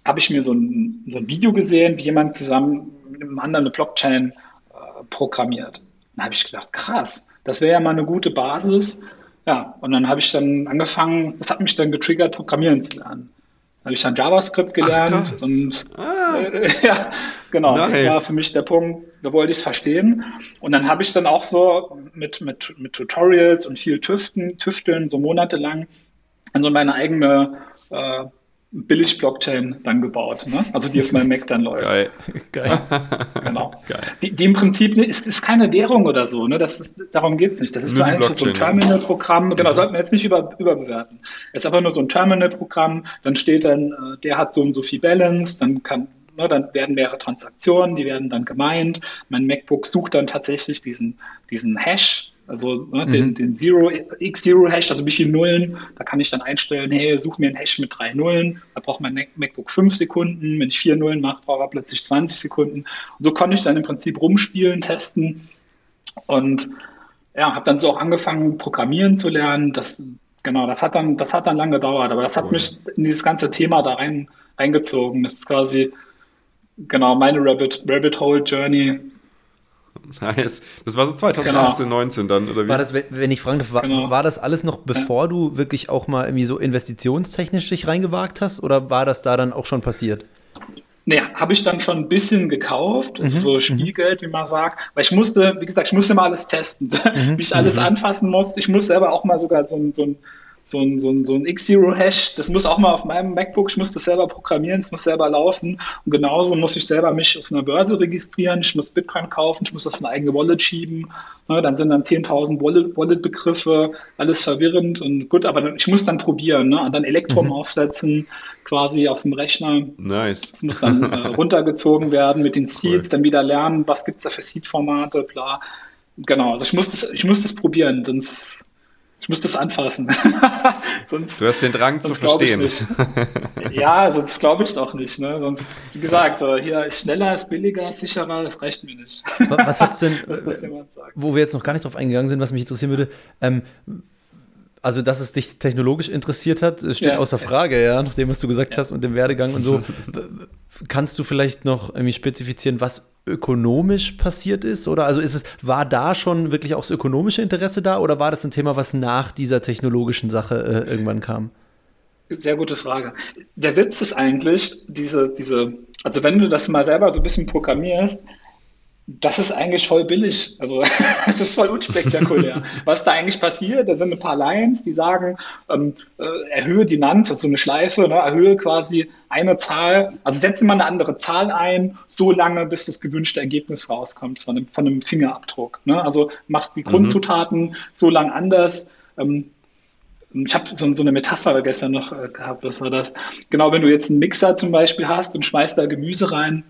habe ich mir so ein, so ein, Video gesehen, wie jemand zusammen mit einem anderen eine Blockchain äh, programmiert. Dann habe ich gedacht, krass, das wäre ja mal eine gute Basis. Ja, und dann habe ich dann angefangen, das hat mich dann getriggert, programmieren zu lernen habe ich dann JavaScript gelernt Ach, und ah. äh, ja, genau, nice. das war für mich der Punkt, da wollte ich es verstehen. Und dann habe ich dann auch so mit, mit, mit Tutorials und viel Tüften, Tüfteln, so monatelang, an so meine eigene äh, Billig-Blockchain dann gebaut, ne? also die auf meinem Mac dann läuft. Geil. Geil. genau. Geil. Die, die, im Prinzip ne, ist, ist keine Währung oder so, ne? das ist, darum geht es nicht. Das ist so eigentlich so ein Terminal-Programm, genau, mhm. sollten wir jetzt nicht über, überbewerten. Es ist einfach nur so ein Terminal-Programm, dann steht dann, äh, der hat so und so viel Balance, dann kann ne, dann werden mehrere Transaktionen, die werden dann gemeint. Mein MacBook sucht dann tatsächlich diesen, diesen Hash, also ne, mhm. den, den Zero, X0-Hash, also wie viele Nullen, da kann ich dann einstellen, hey, such mir einen Hash mit drei Nullen, da braucht mein MacBook fünf Sekunden, wenn ich vier Nullen mache, braucht er plötzlich 20 Sekunden. Und so konnte ich dann im Prinzip rumspielen, testen und ja, habe dann so auch angefangen, Programmieren zu lernen. Das, genau, das hat dann, das hat dann lange gedauert, aber das hat cool. mich in dieses ganze Thema da rein eingezogen. Das ist quasi genau meine Rabbit, Rabbit Hole Journey. Nice. Das war so 2018, genau. 19 dann, oder wie? War das, wenn ich fragen darf, war, genau. war das alles noch bevor du wirklich auch mal irgendwie so investitionstechnisch dich reingewagt hast oder war das da dann auch schon passiert? Nee, habe ich dann schon ein bisschen gekauft, also mhm. so mhm. Spielgeld, wie man sagt. Weil ich musste, wie gesagt, ich musste mal alles testen, mhm. wie ich alles mhm. anfassen musste. Ich muss selber auch mal sogar so ein, so ein so ein, so ein, so ein X-Zero-Hash, das muss auch mal auf meinem MacBook, ich muss das selber programmieren, es muss selber laufen. Und genauso muss ich selber mich auf einer Börse registrieren, ich muss Bitcoin kaufen, ich muss auf eine eigene Wallet schieben. Ne, dann sind dann 10.000 Wallet-Begriffe, alles verwirrend und gut, aber ich muss dann probieren ne, und dann Elektrum mhm. aufsetzen, quasi auf dem Rechner. Nice. Das muss dann äh, runtergezogen werden mit den Seeds, cool. dann wieder lernen, was gibt es da für Seed-Formate, bla. Genau, also ich muss das, ich muss das probieren, sonst ich muss das anfassen. sonst, du hast den Drang zu verstehen. ja, sonst glaube ich es auch nicht. Ne? Sonst, wie gesagt, so, hier ist schneller, ist billiger, ist sicherer, das reicht mir nicht. Was hat's denn, wo wir jetzt noch gar nicht drauf eingegangen sind, was mich interessieren würde, ähm, also, dass es dich technologisch interessiert hat, steht ja. außer Frage, ja, nach dem, was du gesagt ja. hast und dem Werdegang und so. Kannst du vielleicht noch irgendwie spezifizieren, was ökonomisch passiert ist? Oder also ist es, war da schon wirklich auch das ökonomische Interesse da oder war das ein Thema, was nach dieser technologischen Sache äh, irgendwann kam? Sehr gute Frage. Der Witz ist eigentlich, diese, diese, also wenn du das mal selber so ein bisschen programmierst, das ist eigentlich voll billig. Also es ist voll unspektakulär. Was da eigentlich passiert, da sind ein paar Lines, die sagen, ähm, äh, erhöhe die Nance, also eine Schleife, ne, erhöhe quasi eine Zahl, also setze mal eine andere Zahl ein, so lange, bis das gewünschte Ergebnis rauskommt von einem, von einem Fingerabdruck. Ne? Also macht die mhm. Grundzutaten so lang anders. Ähm, ich habe so, so, eine Metapher gestern noch äh, gehabt, was war das? Genau, wenn du jetzt einen Mixer zum Beispiel hast und schmeißt da Gemüse rein,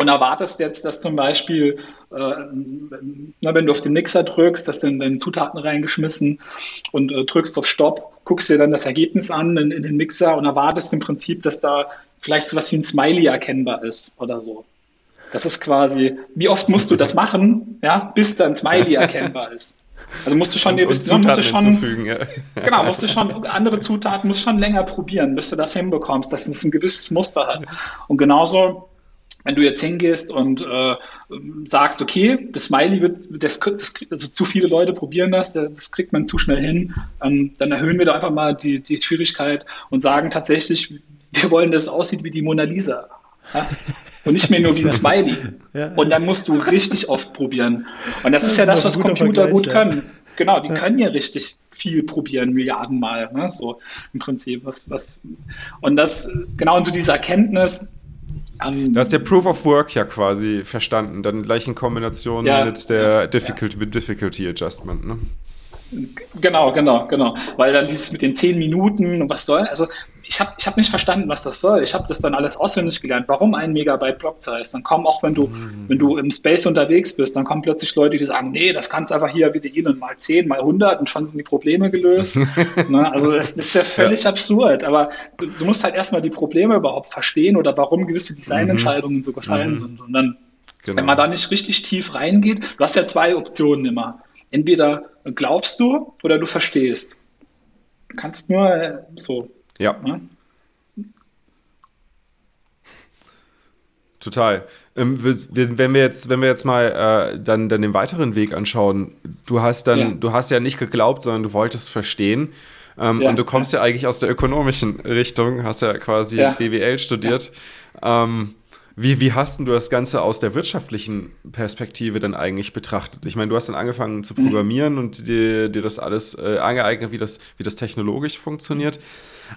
und erwartest jetzt, dass zum Beispiel, äh, na, wenn du auf den Mixer drückst, dass dann deine Zutaten reingeschmissen und äh, drückst auf Stopp, guckst dir dann das Ergebnis an in, in, den Mixer und erwartest im Prinzip, dass da vielleicht so was wie ein Smiley erkennbar ist oder so. Das ist quasi, wie oft musst du das machen, ja, bis dann Smiley erkennbar ist. Also musst du schon dir bis, musst du schon, ja. genau, musst du schon andere Zutaten, musst schon länger probieren, bis du das hinbekommst, dass es ein gewisses Muster hat. Und genauso wenn du jetzt hingehst und äh, sagst, okay, das Smiley wird, das, das, also zu viele Leute probieren das, das kriegt man zu schnell hin, ähm, dann erhöhen wir da einfach mal die, die Schwierigkeit und sagen tatsächlich, wir wollen, dass es aussieht wie die Mona Lisa. Ja? Und nicht mehr nur wie ein Smiley. Ja. Und dann musst du richtig oft probieren. Und das, das ist ja das, was Computer gut ja. können. Genau, die können ja richtig viel probieren, Milliardenmal, ne? so im Prinzip. Was, was, und das, genau, und so diese Erkenntnis, um, du hast ja Proof of Work ja quasi verstanden, dann gleich in Kombination ja, mit der Difficulty, ja. Difficulty Adjustment, ne? Genau, genau, genau. Weil dann dieses mit den zehn Minuten und was soll, also ich habe ich hab nicht verstanden, was das soll. Ich habe das dann alles auswendig gelernt. Warum ein Megabyte Block-Size? Dann kommen auch, wenn du, mhm. wenn du im Space unterwegs bist, dann kommen plötzlich Leute, die sagen, nee, das kannst einfach hier wieder ihnen mal 10, mal 100 und schon sind die Probleme gelöst. ne? Also das, das, ist ja völlig ja. absurd. Aber du, du, musst halt erstmal die Probleme überhaupt verstehen oder warum gewisse Designentscheidungen mhm. so gefallen mhm. sind. Und dann, genau. wenn man da nicht richtig tief reingeht, du hast ja zwei Optionen immer. Entweder glaubst du oder du verstehst. Du kannst nur äh, so ja. ja? Total. Ähm, wenn wir jetzt, wenn wir jetzt mal äh, dann, dann den weiteren Weg anschauen, du hast dann, ja. du hast ja nicht geglaubt, sondern du wolltest verstehen. Ähm, ja. Und du kommst ja eigentlich aus der ökonomischen Richtung, hast ja quasi BWL studiert. Ähm, wie, wie hast du das Ganze aus der wirtschaftlichen Perspektive dann eigentlich betrachtet? Ich meine, du hast dann angefangen zu programmieren mhm. und dir, dir das alles äh, angeeignet, wie das, wie das technologisch funktioniert.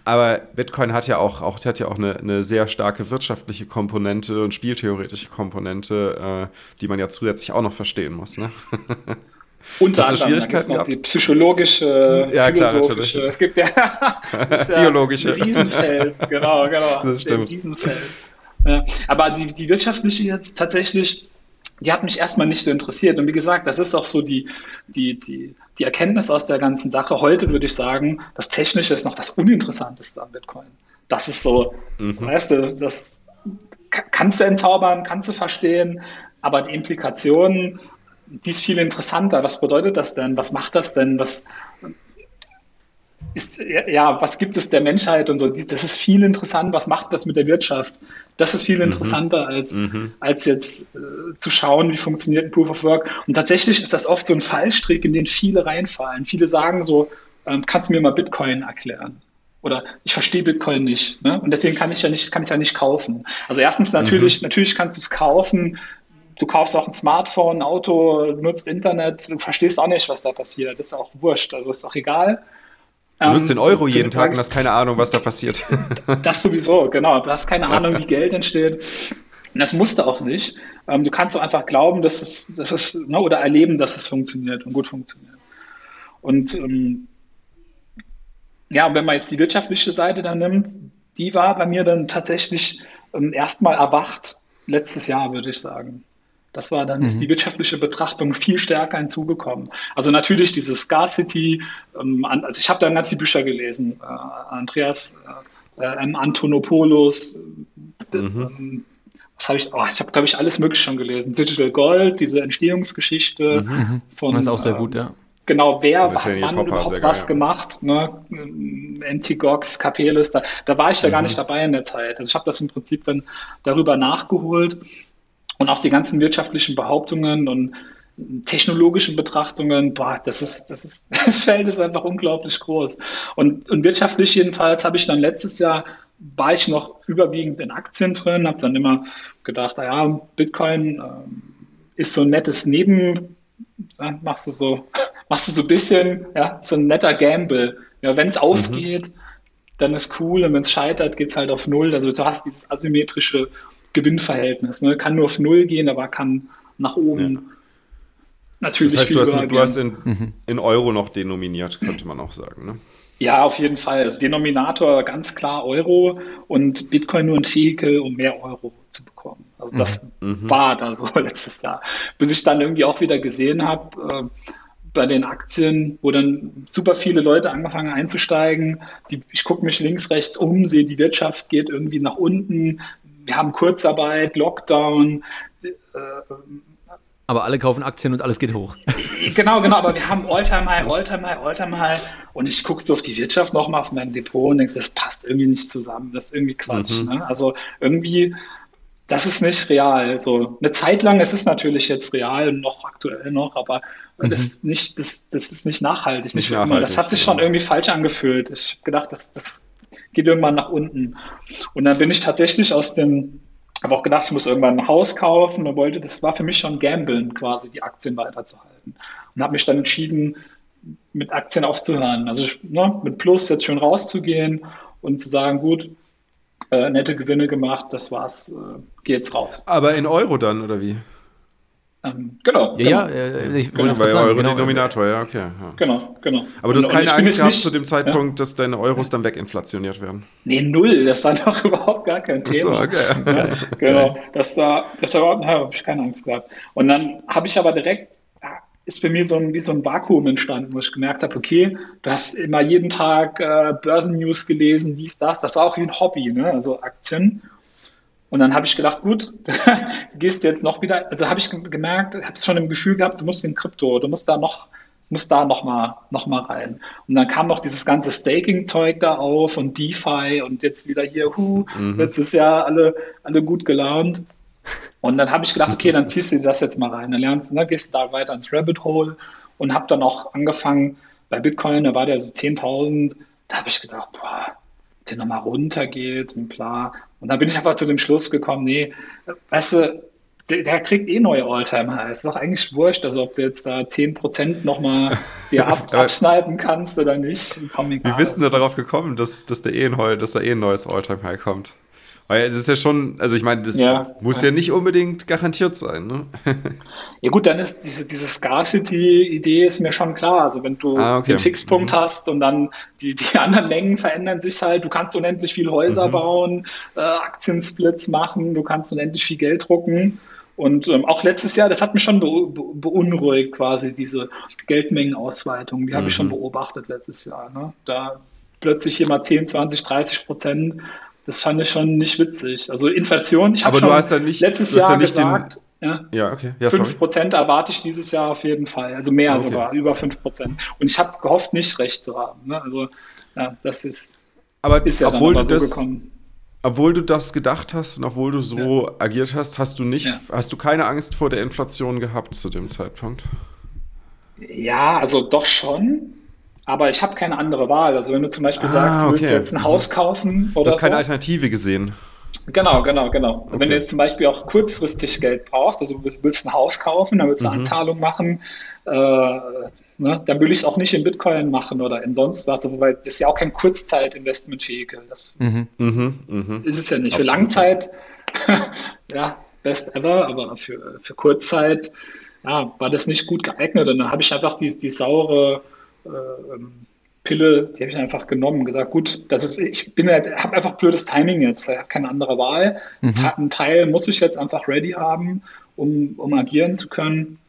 Aber Bitcoin hat ja auch, auch, hat ja auch eine, eine sehr starke wirtschaftliche Komponente und spieltheoretische Komponente, äh, die man ja zusätzlich auch noch verstehen muss. Ne? Unter anderem Schwierigkeiten noch die psychologische, ja, philosophische, klar, es gibt ja, das ja biologische ein Riesenfeld, genau, genau, das stimmt. Riesenfeld. Ja, aber die, die wirtschaftliche jetzt tatsächlich, die hat mich erstmal nicht so interessiert. Und wie gesagt, das ist auch so die, die, die, die Erkenntnis aus der ganzen Sache. Heute würde ich sagen, das Technische ist noch das Uninteressanteste an Bitcoin. Das ist so, mhm. weißt du, das kannst du entzaubern, kannst du verstehen, aber die Implikationen, die ist viel interessanter. Was bedeutet das denn? Was macht das denn? Was, ist, ja, was gibt es der Menschheit und so, das ist viel interessant, was macht das mit der Wirtschaft? Das ist viel mhm. interessanter mhm. als, mhm. als jetzt äh, zu schauen, wie funktioniert ein Proof of Work. Und tatsächlich ist das oft so ein Fallstrick, in den viele reinfallen. Viele sagen so, ähm, kannst du mir mal Bitcoin erklären? Oder ich verstehe Bitcoin nicht. Ne? Und deswegen kann ich ja nicht, kann ich ja nicht kaufen. Also erstens natürlich, mhm. natürlich kannst du es kaufen, du kaufst auch ein Smartphone, ein Auto, nutzt Internet, du verstehst auch nicht, was da passiert. Das ist auch wurscht, also ist auch egal. Du nutzt den ähm, Euro jeden Tag und hast keine Ahnung, was da passiert. Das sowieso, genau. Du hast keine Ahnung, wie Geld entsteht. Und das musst du auch nicht. Ähm, du kannst auch einfach glauben, dass es, dass es ne, oder erleben, dass es funktioniert und gut funktioniert. Und ähm, ja, wenn man jetzt die wirtschaftliche Seite dann nimmt, die war bei mir dann tatsächlich ähm, erstmal erwacht letztes Jahr, würde ich sagen. Das war dann, mhm. ist die wirtschaftliche Betrachtung viel stärker hinzugekommen. Also natürlich diese Scarcity, ähm, also ich habe dann ganz viele Bücher gelesen, äh, Andreas äh, äh, Antonopoulos, äh, mhm. Ähm, was habe ich, oh, ich habe glaube ich alles mögliche schon gelesen. Digital Gold, diese Entstehungsgeschichte mhm. mhm. von. Das ist auch sehr gut, ja. Genau, wer hat wann überhaupt was geil. gemacht? Ne? Antigox, Capelis, da, da war ich ja mhm. gar nicht dabei in der Zeit. Also ich habe das im Prinzip dann darüber nachgeholt und auch die ganzen wirtschaftlichen Behauptungen und technologischen Betrachtungen, boah, das ist, das ist, das Feld ist einfach unglaublich groß. Und, und wirtschaftlich jedenfalls habe ich dann letztes Jahr war ich noch überwiegend in Aktien drin, habe dann immer gedacht, naja, Bitcoin äh, ist so ein nettes Neben, ja, machst du so, machst du so ein bisschen, ja, so ein netter Gamble. Ja, wenn es mhm. aufgeht, mhm. dann ist cool und wenn es scheitert, geht es halt auf Null. Also du hast dieses asymmetrische Gewinnverhältnis. Ne? Kann nur auf Null gehen, aber kann nach oben. Ja. Natürlich. Das heißt, du hast, du hast in, mhm. in, Euro noch denominiert, könnte man auch sagen. Ne? Ja, auf jeden Fall. Also Denominator ganz klar Euro und Bitcoin nur ein Vehikel, um mehr Euro zu bekommen. Also das mhm. war da so letztes Jahr. Bis ich dann irgendwie auch wieder gesehen habe, äh, bei den Aktien, wo dann super viele Leute angefangen einzusteigen. Die, ich gucke mich links, rechts um, sehe, die Wirtschaft geht irgendwie nach unten, wir haben Kurzarbeit, Lockdown. Äh, aber alle kaufen Aktien und alles geht hoch. Genau, genau, aber wir haben Alltime High, Alltime High, Alltime High. Und ich gucke so auf die Wirtschaft nochmal auf mein Depot und denke, das passt irgendwie nicht zusammen. Das ist irgendwie Quatsch. Mhm. Ne? Also irgendwie, das ist nicht real. So eine Zeit lang, es ist natürlich jetzt real, noch aktuell noch, aber mhm. das, ist nicht, das, das ist nicht nachhaltig. Nicht nachhaltig, Das hat sich schon irgendwie falsch angefühlt. Ich habe gedacht, das, das geht irgendwann nach unten. Und dann bin ich tatsächlich aus dem, habe auch gedacht, ich muss irgendwann ein Haus kaufen und wollte, das war für mich schon Gambeln quasi, die Aktien weiterzuhalten. Und habe mich dann entschieden, mit Aktien aufzuhören. Also ne, mit Plus jetzt schon rauszugehen und zu sagen, gut, äh, nette Gewinne gemacht, das war's, äh, geht's raus. Aber in Euro dann, oder wie? Ähm, genau. Ja, genau. ja äh, ich genau, bei Euro genau. Denominator, ja, okay. Ja. Genau, genau. Aber du hast keine Angst gehabt zu dem Zeitpunkt, ja. dass deine Euros dann weginflationiert werden? Nee, null. Das war doch überhaupt gar kein Thema. So, okay. ja, genau. Das war, das war, da habe ich keine Angst gehabt. Und dann habe ich aber direkt ist bei mir so ein, wie so ein Vakuum entstanden, wo ich gemerkt habe, okay, du hast immer jeden Tag äh, Börsennews gelesen, dies, das. Das war auch wie ein Hobby, ne? also Aktien. Und dann habe ich gedacht, gut, du gehst jetzt noch wieder, also habe ich gemerkt, habe es schon im Gefühl gehabt, du musst in Krypto, du musst da noch, musst da noch mal, noch mal rein. Und dann kam noch dieses ganze Staking-Zeug da auf und DeFi und jetzt wieder hier, hu, mhm. letztes Jahr alle, alle gut gelaunt. Und dann habe ich gedacht, okay, dann ziehst du dir das jetzt mal rein. Dann lernst, ne, gehst da weiter ins Rabbit Hole und habe dann auch angefangen, bei Bitcoin, da war der so 10.000, da habe ich gedacht, boah, der nochmal runtergeht und bla. Und dann bin ich einfach zu dem Schluss gekommen, nee, weißt du, der, der kriegt eh neue Alltime-Highs. Ist doch eigentlich wurscht, also ob du jetzt da 10% nochmal dir ab, absnipen kannst oder nicht. Wie bist du darauf gekommen, dass, dass, der eh ein, dass da eh ein neues Alltime-High kommt? Weil das ist ja schon, also ich meine, das ja. muss ja nicht unbedingt garantiert sein. Ne? Ja gut, dann ist diese, diese Scarcity-Idee ist mir schon klar. Also wenn du ah, okay. den Fixpunkt mhm. hast und dann die, die anderen Mengen verändern sich halt, du kannst unendlich viel Häuser mhm. bauen, äh, Aktiensplits machen, du kannst unendlich viel Geld drucken. Und ähm, auch letztes Jahr, das hat mich schon be beunruhigt, quasi diese Geldmengenausweitung. Die habe ich schon mhm. beobachtet letztes Jahr. Ne? Da plötzlich mal 10, 20, 30 Prozent das fand ich schon nicht witzig. Also Inflation, ich habe schon hast nicht, letztes Jahr gesagt, den, ja, ja, okay. ja, 5% erwarte ich dieses Jahr auf jeden Fall. Also mehr okay. sogar, über 5%. Und ich habe gehofft, nicht recht zu haben. Ne? Also ja, das ist, aber ist ja obwohl dann aber so das, gekommen. Obwohl du das gedacht hast und obwohl du so ja. agiert hast, hast du nicht, ja. hast du keine Angst vor der Inflation gehabt zu dem Zeitpunkt? Ja, also doch schon. Aber ich habe keine andere Wahl. Also wenn du zum Beispiel ah, sagst, du willst jetzt ein Haus kaufen oder Du hast keine so, Alternative gesehen. Genau, genau, genau. Okay. Und wenn du jetzt zum Beispiel auch kurzfristig Geld brauchst, also du willst ein Haus kaufen, dann willst du eine mhm. Anzahlung machen, äh, ne, dann will ich es auch nicht in Bitcoin machen oder in sonst was, also, weil das ist ja auch kein Kurzzeit-Investment-Vehikel. Das mhm. Mhm. mhm. ist es ja nicht. Absolut. Für Langzeit, ja, best ever, aber für, für Kurzzeit ja, war das nicht gut geeignet. Und dann habe ich einfach die, die saure äh, Pille, die habe ich einfach genommen und gesagt, gut, das ist, ich bin halt, habe einfach blödes Timing jetzt, ich habe keine andere Wahl. Mhm. Einen Teil muss ich jetzt einfach ready haben, um, um agieren zu können.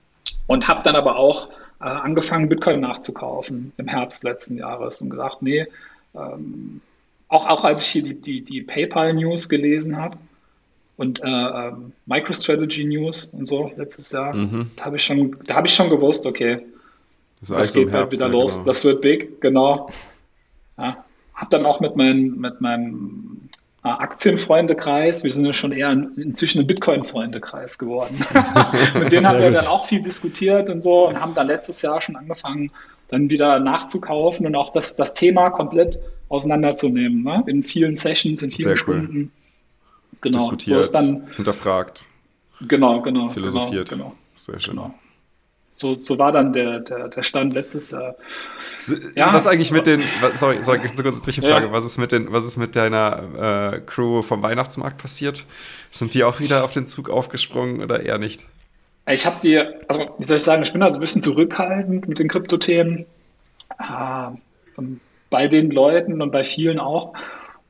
Und habe dann aber auch äh, angefangen, Bitcoin nachzukaufen im Herbst letzten Jahres und gesagt, nee, ähm, auch, auch als ich hier die, die, die PayPal-News gelesen habe und äh, äh, MicroStrategy News und so letztes Jahr, mhm. da habe ich, schon, hab ich schon gewusst, okay, das, das geht bald wieder los. Genau. Das wird big, genau. Ja. Hab dann auch mit, mein, mit meinem äh, Aktienfreundekreis, wir sind ja schon eher inzwischen ein Bitcoin-Freundekreis geworden. mit denen haben wir dann auch viel diskutiert und so und haben dann letztes Jahr schon angefangen, dann wieder nachzukaufen und auch das, das Thema komplett auseinanderzunehmen. Ne? In vielen Sessions, in vielen Sehr Stunden. Cool. Genau. Diskutiert, so dann, hinterfragt. Genau, genau. Philosophiert. Genau, genau. Sehr schön. Genau so, so war dann der, der, der Stand letztes Jahr. Ja, was eigentlich mit den, sorry, sorry, so kurz eine Zwischenfrage, ja. was ist mit den, was ist mit deiner äh, Crew vom Weihnachtsmarkt passiert? Sind die auch wieder auf den Zug aufgesprungen oder eher nicht? Ich habe die, also wie soll ich sagen, ich bin also ein bisschen zurückhaltend mit den Kryptothemen. Äh, bei den Leuten und bei vielen auch.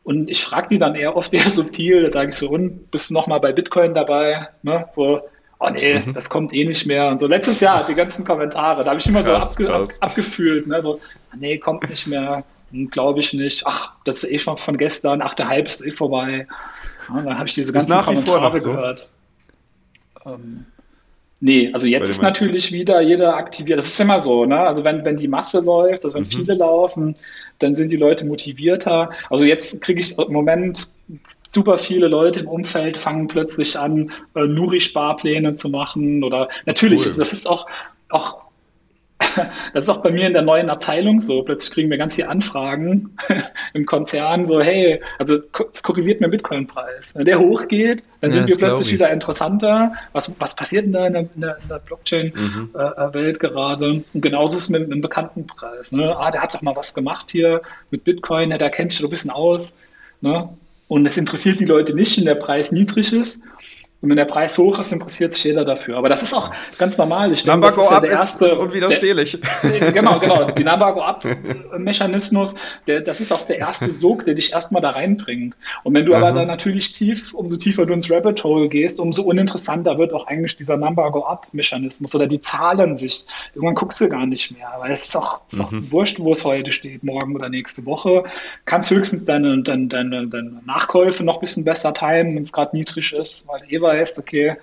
Und ich frage die dann eher oft eher subtil, da sage ich so, und bist du nochmal bei Bitcoin dabei? Ne? So, oh nee, mhm. das kommt eh nicht mehr. Und so letztes Jahr die ganzen Kommentare, da habe ich immer krass, so abge ab, abgefühlt. Ne? So, nee, kommt nicht mehr, hm, glaube ich nicht. Ach, das ist eh schon von gestern, ach, der Hype ist eh vorbei. Ja, dann habe ich diese ganzen Kommentare so. gehört. Ähm, nee, also jetzt ist natürlich wieder jeder aktiviert. Das ist immer so, ne? Also wenn, wenn die Masse läuft, also wenn mhm. viele laufen, dann sind die Leute motivierter. Also jetzt kriege ich im Moment super viele Leute im Umfeld fangen plötzlich an, äh, Nuri-Sparpläne zu machen oder natürlich, cool. das ist auch, auch das ist auch bei mir in der neuen Abteilung so. Plötzlich kriegen wir ganz viele Anfragen im Konzern, so, hey, also es korreliert mit dem Bitcoin-Preis. Wenn der hochgeht, dann ja, sind wir plötzlich wieder interessanter. Was, was passiert denn da in der, der, der Blockchain-Welt mhm. äh, gerade? Und genauso ist es mit, mit dem bekannten Preis. Ne? Ah, der hat doch mal was gemacht hier mit Bitcoin, der kennt sich doch ein bisschen aus. Ne? Und es interessiert die Leute nicht, wenn der Preis niedrig ist. Und wenn der Preis hoch ist, interessiert sich jeder dafür. Aber das ist auch ganz normal. Ich denke, das ist ja der erste, ist unwiderstehlich. Der, genau, genau. Die Nabago-Up-Mechanismus, das ist auch der erste Sog, der dich erstmal da reinbringt. Und wenn du Aha. aber dann natürlich tief, umso tiefer du ins Rabbit Hole gehst, umso uninteressanter wird auch eigentlich dieser Nabago-Up-Mechanismus oder die Zahlensicht. Irgendwann guckst du gar nicht mehr, weil es ist auch, ist auch mhm. wurscht, wo es heute steht, morgen oder nächste Woche. Kannst höchstens deine, deine, deine, deine Nachkäufe noch ein bisschen besser timen, wenn es gerade niedrig ist, weil eh weißt, okay,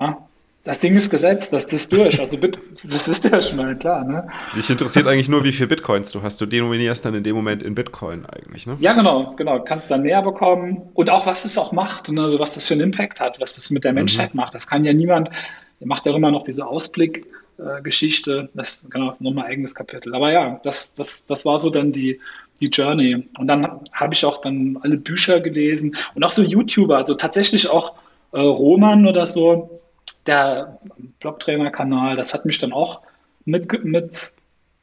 ja, das Ding ist gesetzt, das ist durch. Also das wisst ihr ja schon mal, klar. Ne? Dich interessiert eigentlich nur, wie viel Bitcoins du hast. Du denominierst dann in dem Moment in Bitcoin eigentlich, ne? Ja, genau, genau. Kannst dann mehr bekommen. Und auch, was es auch macht, ne? also was das für einen Impact hat, was das mit der. Menschheit mhm. macht. Das kann ja niemand, der macht ja immer noch diese Ausblick-Geschichte. das, genau, das ist nochmal ein eigenes Kapitel. Aber ja, das, das, das war so dann die, die Journey. Und dann habe ich auch dann alle Bücher gelesen und auch so YouTuber, also tatsächlich auch äh, Roman oder so, der Blogtrainer-Kanal, das hat mich dann auch mit, mit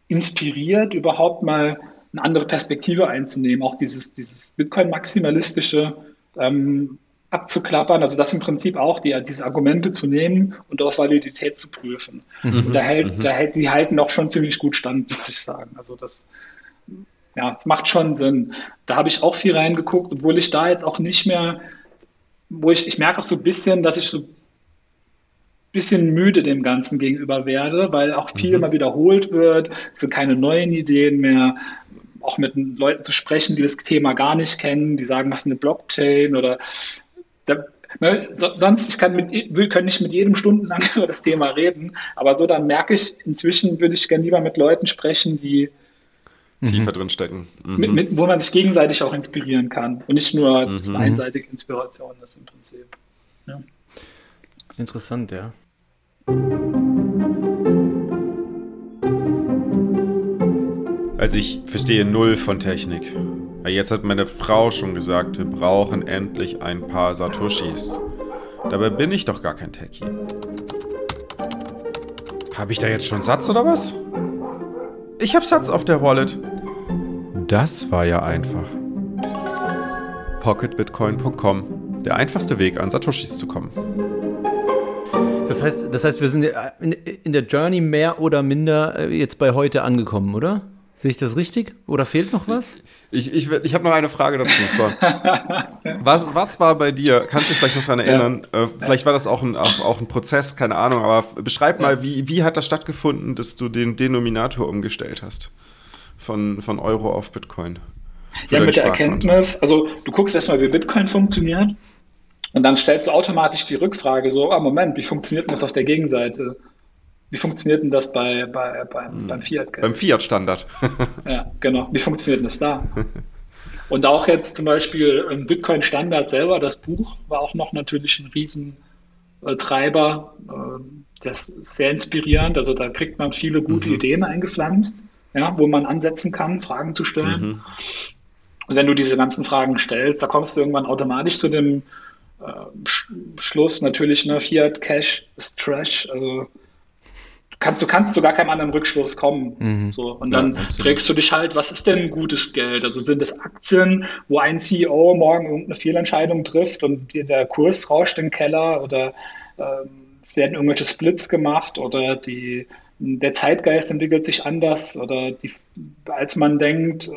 inspiriert, überhaupt mal eine andere Perspektive einzunehmen, auch dieses, dieses Bitcoin-maximalistische ähm, abzuklappern, also das im Prinzip auch, die, diese Argumente zu nehmen und auf Validität zu prüfen. Mhm, und da hält, mhm. da hält, die halten auch schon ziemlich gut stand, muss ich sagen. Also das, ja, es macht schon Sinn. Da habe ich auch viel reingeguckt, obwohl ich da jetzt auch nicht mehr wo ich, ich merke auch so ein bisschen, dass ich so ein bisschen müde dem Ganzen gegenüber werde, weil auch viel mhm. immer wiederholt wird, es sind keine neuen Ideen mehr, auch mit Leuten zu sprechen, die das Thema gar nicht kennen, die sagen, was ist eine Blockchain oder da, ne, so, sonst, ich kann mit, wir können nicht mit jedem stundenlang über das Thema reden, aber so dann merke ich, inzwischen würde ich gerne lieber mit Leuten sprechen, die tiefer drin stecken. Mhm. Mit, mit, wo man sich gegenseitig auch inspirieren kann und nicht nur mhm. das einseitige Inspiration ist im Prinzip. Ja. Interessant, ja. Also ich verstehe null von Technik. Jetzt hat meine Frau schon gesagt, wir brauchen endlich ein paar Satoshis. Dabei bin ich doch gar kein Techie. Habe ich da jetzt schon Satz oder was? Ich habe Satz auf der Wallet. Das war ja einfach. Pocketbitcoin.com. Der einfachste Weg, an Satoshis zu kommen. Das heißt, das heißt, wir sind in der Journey mehr oder minder äh, jetzt bei heute angekommen, oder? Sehe ich das richtig? Oder fehlt noch was? Ich, ich, ich habe noch eine Frage dazu. Und zwar, was, was war bei dir? Kannst du dich vielleicht noch daran erinnern? Ja. Äh, vielleicht war das auch ein, auch, auch ein Prozess, keine Ahnung, aber beschreib mal, wie, wie hat das stattgefunden, dass du den Denominator umgestellt hast? Von, von Euro auf Bitcoin. Ja, mit der Erkenntnis, also du guckst erstmal, wie Bitcoin funktioniert und dann stellst du automatisch die Rückfrage so, ah, Moment, wie funktioniert das auf der Gegenseite? Wie funktioniert denn das bei, bei, beim, hm. beim Fiat? -Geld? Beim Fiat-Standard. ja, genau. Wie funktioniert denn das da? Und auch jetzt zum Beispiel ein Bitcoin-Standard selber, das Buch, war auch noch natürlich ein Riesentreiber. Äh, das ist sehr inspirierend. Also da kriegt man viele gute mhm. Ideen eingepflanzt, ja, wo man ansetzen kann, Fragen zu stellen. Mhm. Und wenn du diese ganzen Fragen stellst, da kommst du irgendwann automatisch zu dem äh, Schluss, natürlich, ne, Fiat Cash ist Trash. Also kannst, du kannst zu gar keinem anderen Rückschluss kommen. Mhm. So, und dann ja, trägst du dich halt, was ist denn gutes Geld? Also sind es Aktien, wo ein CEO morgen irgendeine Fehlentscheidung trifft und der Kurs rauscht im Keller oder ähm, es werden irgendwelche Splits gemacht oder die der Zeitgeist entwickelt sich anders oder die, als man denkt,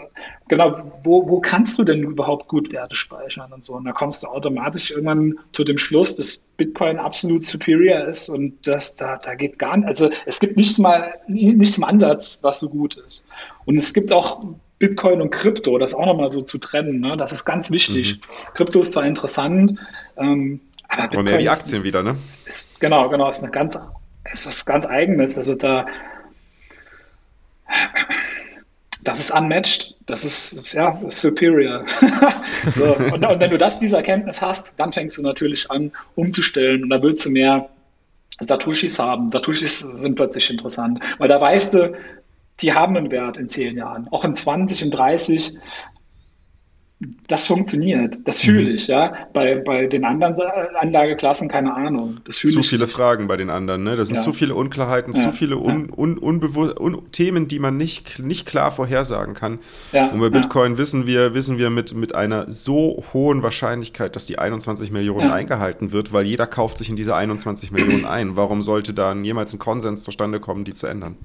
genau, wo, wo kannst du denn überhaupt gut Werte speichern und so? Und da kommst du automatisch irgendwann zu dem Schluss, dass Bitcoin absolut superior ist und das, da, da geht gar nicht, also es gibt nicht mal, nicht im Ansatz, was so gut ist. Und es gibt auch Bitcoin und Krypto, das auch nochmal so zu trennen, ne? das ist ganz wichtig. Mhm. Krypto ist zwar interessant, ähm, aber Bitcoin und mehr die Aktien ist, wieder, ne? Ist, ist, genau, genau, ist eine ganz ist was ganz Eigenes. Also da, das ist unmatched, das ist, ja superior. so, und, und, wenn du das, diese Erkenntnis hast, dann fängst du natürlich an, umzustellen und da willst du mehr Satoshis haben. Satoshis sind plötzlich interessant, weil da weißt du, die haben einen Wert in zehn Jahren, auch in 20, in 30 das funktioniert, das fühle mhm. ich, ja. Bei, bei den anderen Anlageklassen keine Ahnung. Das zu viele nicht. Fragen bei den anderen, ne? Das sind ja. zu viele Unklarheiten, ja. zu viele un, un, un, Themen, die man nicht, nicht klar vorhersagen kann. Ja. Und bei Bitcoin wissen wir, wissen wir mit, mit einer so hohen Wahrscheinlichkeit, dass die 21 Millionen eingehalten wird, weil jeder kauft sich in diese 21 Millionen ein. Warum sollte dann jemals ein Konsens zustande kommen, die zu ändern?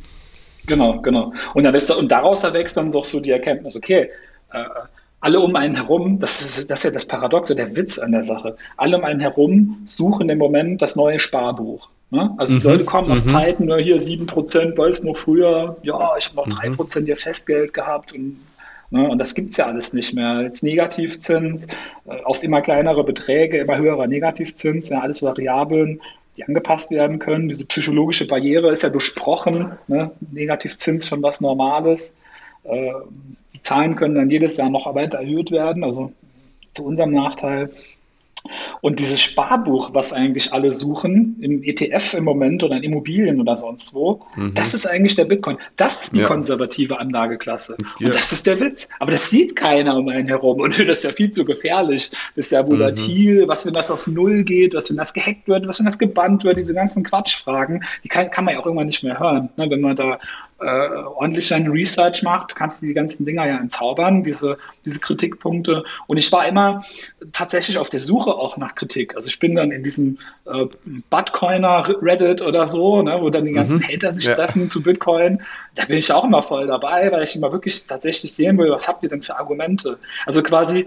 Genau, genau. Und, dann ist, und daraus erwächst dann doch so die Erkenntnis, okay, äh, alle um einen herum, das ist, das ist ja das Paradoxe, der Witz an der Sache, alle um einen herum suchen im Moment das neue Sparbuch. Ne? Also die mhm, Leute kommen aus mhm. Zeiten, nur hier 7%, weil es noch früher, ja, ich habe noch mhm. 3% hier Festgeld gehabt und Ne, und das gibt es ja alles nicht mehr. Jetzt Negativzins, äh, auf immer kleinere Beträge, immer höherer Negativzins, ja, alles Variablen, die angepasst werden können. Diese psychologische Barriere ist ja durchbrochen. Ne? Negativzins schon was Normales. Äh, die Zahlen können dann jedes Jahr noch weiter erhöht werden, also zu unserem Nachteil. Und dieses Sparbuch, was eigentlich alle suchen, im ETF im Moment oder in Immobilien oder sonst wo, mhm. das ist eigentlich der Bitcoin. Das ist die ja. konservative Anlageklasse. Ja. Und das ist der Witz. Aber das sieht keiner um einen herum. Und das ist ja viel zu gefährlich. Das ist ja volatil. Mhm. Was, wenn das auf Null geht? Was, wenn das gehackt wird? Was, wenn das gebannt wird? Diese ganzen Quatschfragen, die kann, kann man ja auch irgendwann nicht mehr hören. Ne? Wenn man da äh, ordentlich deine Research macht, kannst du die ganzen Dinger ja entzaubern, diese, diese Kritikpunkte. Und ich war immer tatsächlich auf der Suche auch nach Kritik. Also ich bin dann in diesem äh, Bitcoiner Reddit oder so, ne, wo dann die ganzen mhm. Hater sich ja. treffen zu Bitcoin. Da bin ich auch immer voll dabei, weil ich immer wirklich tatsächlich sehen will, was habt ihr denn für Argumente? Also quasi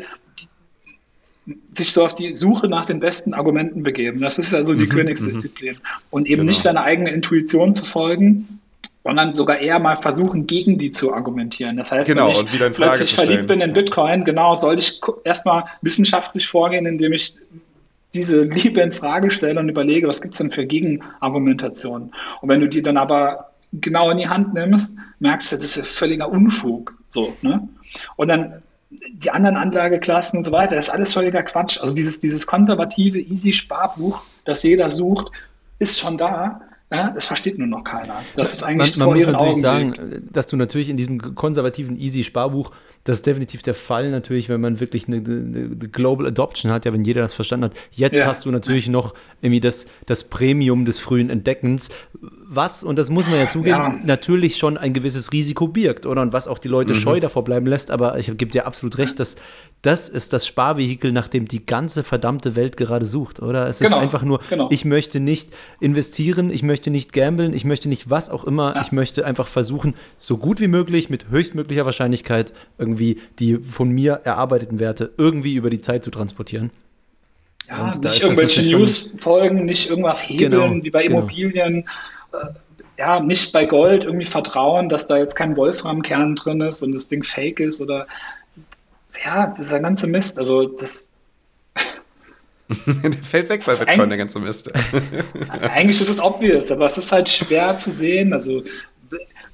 sich so auf die Suche nach den besten Argumenten begeben. Das ist also die mhm, Königsdisziplin. Mhm. Und eben genau. nicht deiner eigenen Intuition zu folgen, sondern sogar eher mal versuchen, gegen die zu argumentieren. Das heißt, genau, wenn ich plötzlich verliebt bin in Bitcoin, genau, soll ich erstmal wissenschaftlich vorgehen, indem ich diese Liebe in Frage stelle und überlege, was gibt es denn für Gegenargumentationen. Und wenn du die dann aber genau in die Hand nimmst, merkst du, das ist ja völliger Unfug. So, ne? Und dann die anderen Anlageklassen und so weiter, das ist alles völliger Quatsch. Also dieses, dieses konservative, easy Sparbuch, das jeder sucht, ist schon da. Das versteht nur noch keiner. Das ist eigentlich man, man muss natürlich sagen, dass du natürlich in diesem konservativen Easy Sparbuch das ist definitiv der Fall natürlich, wenn man wirklich eine, eine Global Adoption hat, ja, wenn jeder das verstanden hat. Jetzt ja. hast du natürlich noch irgendwie das, das Premium des frühen Entdeckens, was, und das muss man ja zugeben, ja. natürlich schon ein gewisses Risiko birgt, oder? Und was auch die Leute mhm. scheu davor bleiben lässt, aber ich gebe dir absolut recht, dass das ist das Sparvehikel, nach dem die ganze verdammte Welt gerade sucht, oder? Es genau. ist einfach nur, genau. ich möchte nicht investieren, ich möchte nicht gamblen, ich möchte nicht was auch immer, ja. ich möchte einfach versuchen, so gut wie möglich, mit höchstmöglicher Wahrscheinlichkeit irgendwie die von mir erarbeiteten Werte irgendwie über die Zeit zu transportieren. Ja, und nicht irgendwelche News folgen, nicht irgendwas hebeln genau, wie bei genau. Immobilien. Ja, nicht bei Gold irgendwie vertrauen, dass da jetzt kein Wolframkern drin ist und das Ding fake ist oder ja, das ist der ganze Mist. Also das der fällt weg bei Bitcoin, der ganze Mist. eigentlich ist es obvious, aber es ist halt schwer zu sehen. Also,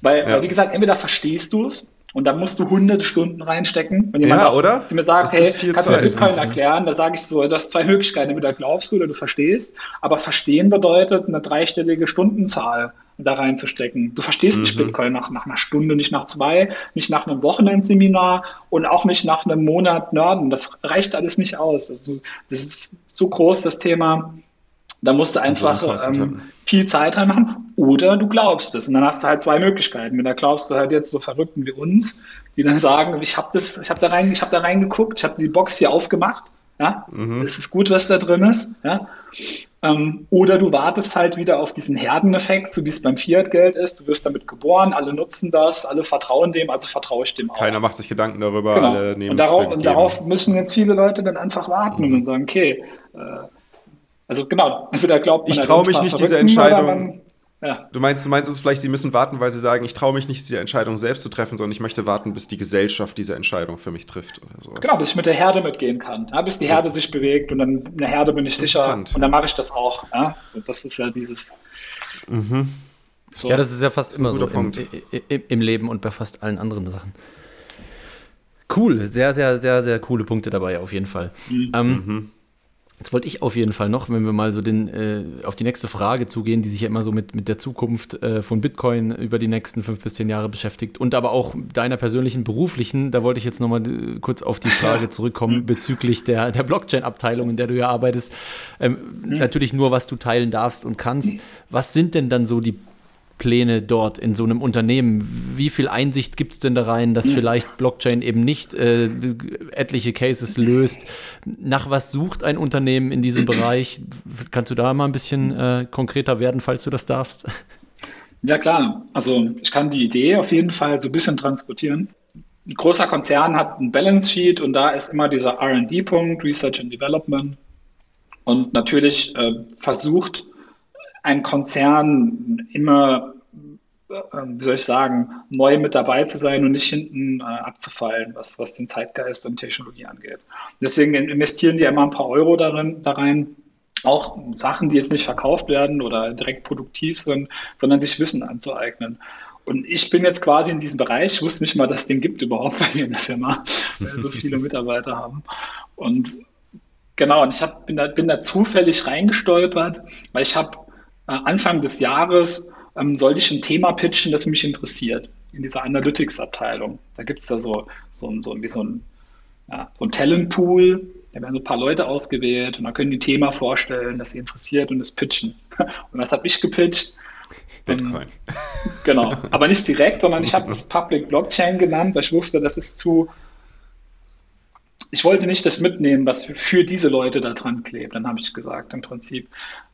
weil, ja. weil wie gesagt, entweder verstehst du es und da musst du hunderte Stunden reinstecken. Wenn jemand ja, oder? zu mir sagt, das hey, kannst du mir Bitcoin erklären? Da sage ich so, das hast zwei Möglichkeiten. Entweder glaubst du oder du verstehst. Aber verstehen bedeutet, eine dreistellige Stundenzahl da reinzustecken. Du verstehst mhm. nicht Bitcoin nach, nach einer Stunde, nicht nach zwei, nicht nach einem Wochenendseminar und auch nicht nach einem Monat Nörden. Das reicht alles nicht aus. Also, das ist so groß, das Thema. Da musst du einfach ähm, viel Zeit reinmachen oder du glaubst es. Und dann hast du halt zwei Möglichkeiten. Wenn da glaubst du halt jetzt so Verrückten wie uns, die dann sagen, ich habe das, ich habe da rein, ich habe da reingeguckt, ich habe die Box hier aufgemacht. Ja, mhm. es ist gut, was da drin ist. Ja. Ähm, oder du wartest halt wieder auf diesen Herdeneffekt, so wie es beim Fiat-Geld ist. Du wirst damit geboren, alle nutzen das, alle vertrauen dem, also vertraue ich dem auch. Keiner macht sich Gedanken darüber, genau. alle nehmen und darauf, und darauf müssen jetzt viele Leute dann einfach warten mhm. und sagen, okay, äh, also genau, entweder glaubt man, ich traue mich nicht diese Entscheidung. Man, ja. Du meinst, du meinst es vielleicht, sie müssen warten, weil sie sagen, ich traue mich nicht, diese Entscheidung selbst zu treffen, sondern ich möchte warten, bis die Gesellschaft diese Entscheidung für mich trifft oder sowas. Genau, bis ich mit der Herde mitgehen kann, ja, bis die Herde ja. sich bewegt und dann in der Herde bin ich sicher und dann mache ich das auch. Ja? So, das ist ja dieses. Mhm. So. Ja, das ist ja fast immer so im, im, im, Leben und bei fast allen anderen Sachen. Cool, sehr, sehr, sehr, sehr coole Punkte dabei auf jeden Fall. Mhm. Ähm, mhm. Jetzt wollte ich auf jeden Fall noch, wenn wir mal so den, äh, auf die nächste Frage zugehen, die sich ja immer so mit, mit der Zukunft äh, von Bitcoin über die nächsten fünf bis zehn Jahre beschäftigt und aber auch deiner persönlichen beruflichen, da wollte ich jetzt nochmal äh, kurz auf die Frage zurückkommen bezüglich der, der Blockchain-Abteilung, in der du ja arbeitest. Ähm, mhm. Natürlich nur, was du teilen darfst und kannst. Was sind denn dann so die Pläne dort in so einem Unternehmen? Wie viel Einsicht gibt es denn da rein, dass vielleicht Blockchain eben nicht äh, etliche Cases löst? Nach was sucht ein Unternehmen in diesem Bereich? Kannst du da mal ein bisschen äh, konkreter werden, falls du das darfst? Ja klar, also ich kann die Idee auf jeden Fall so ein bisschen transportieren. Ein großer Konzern hat ein Balance Sheet und da ist immer dieser RD-Punkt, Research and Development. Und natürlich äh, versucht ein Konzern immer, äh, wie soll ich sagen, neu mit dabei zu sein und nicht hinten äh, abzufallen, was, was den Zeitgeist und Technologie angeht. Deswegen investieren die immer ein paar Euro darin, da rein, auch Sachen, die jetzt nicht verkauft werden oder direkt produktiv sind, sondern sich Wissen anzueignen. Und ich bin jetzt quasi in diesem Bereich, ich wusste nicht mal, dass es den gibt überhaupt bei mir in der Firma, weil wir so viele Mitarbeiter haben. Und genau, und ich hab, bin, da, bin da zufällig reingestolpert, weil ich habe Anfang des Jahres ähm, sollte ich ein Thema pitchen, das mich interessiert, in dieser Analytics-Abteilung. Da gibt es da so, so, so, wie so ein, ja, so ein Talentpool, da werden so ein paar Leute ausgewählt und dann können die ein Thema vorstellen, das sie interessiert und das pitchen. Und was habe ich gepitcht? Bitcoin. Ähm, genau, aber nicht direkt, sondern ich habe das Public Blockchain genannt, weil ich wusste, das ist zu, ich wollte nicht das mitnehmen, was für, für diese Leute da dran klebt. Dann habe ich gesagt, im Prinzip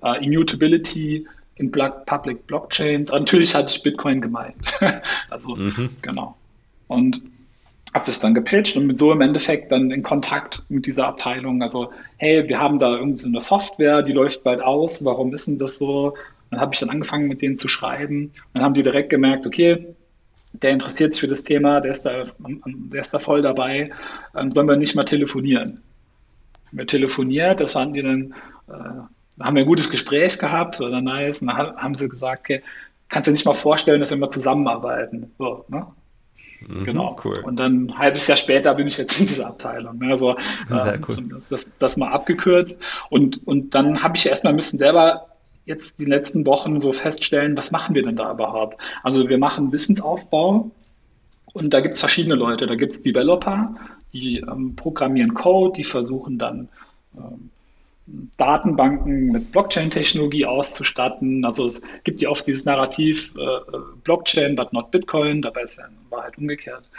uh, Immutability in Public Blockchains. Aber natürlich hatte ich Bitcoin gemeint. also, mhm. genau. Und habe das dann gepitcht und mit so im Endeffekt dann in Kontakt mit dieser Abteilung. Also, hey, wir haben da irgendwie so eine Software, die läuft bald aus. Warum ist denn das so? Dann habe ich dann angefangen, mit denen zu schreiben. Dann haben die direkt gemerkt, okay, der interessiert sich für das Thema, der ist da, der ist da voll dabei, ähm, sollen wir nicht mal telefonieren? Wir telefoniert, das fanden die dann, äh, haben wir ein gutes Gespräch gehabt, oder nice, und dann haben sie gesagt, okay, kannst du dir nicht mal vorstellen, dass wir mal zusammenarbeiten. So, ne? Mhm, genau. Cool. Und dann ein halbes Jahr später bin ich jetzt in dieser Abteilung. Ne? Also Sehr äh, cool. das, das, das, mal abgekürzt. Und, und dann habe ich erstmal müssen selber jetzt die letzten Wochen so feststellen, was machen wir denn da überhaupt? Also wir machen Wissensaufbau und da gibt es verschiedene Leute. Da gibt es Developer, die ähm, programmieren Code, die versuchen dann ähm, Datenbanken mit Blockchain-Technologie auszustatten. Also es gibt ja oft dieses Narrativ äh, äh Blockchain, but not Bitcoin, dabei ist es in Wahrheit umgekehrt.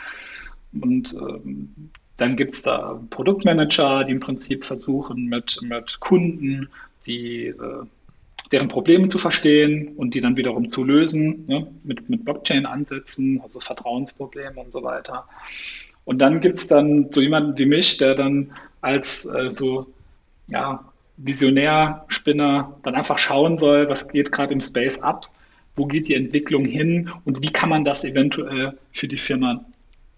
Und ähm, dann gibt es da Produktmanager, die im Prinzip versuchen, mit, mit Kunden die äh, deren Probleme zu verstehen und die dann wiederum zu lösen, ne, mit, mit Blockchain-Ansätzen, also Vertrauensprobleme und so weiter. Und dann gibt es dann so jemanden wie mich, der dann als äh, so ja, Visionär-Spinner dann einfach schauen soll, was geht gerade im Space ab, wo geht die Entwicklung hin und wie kann man das eventuell für die Firma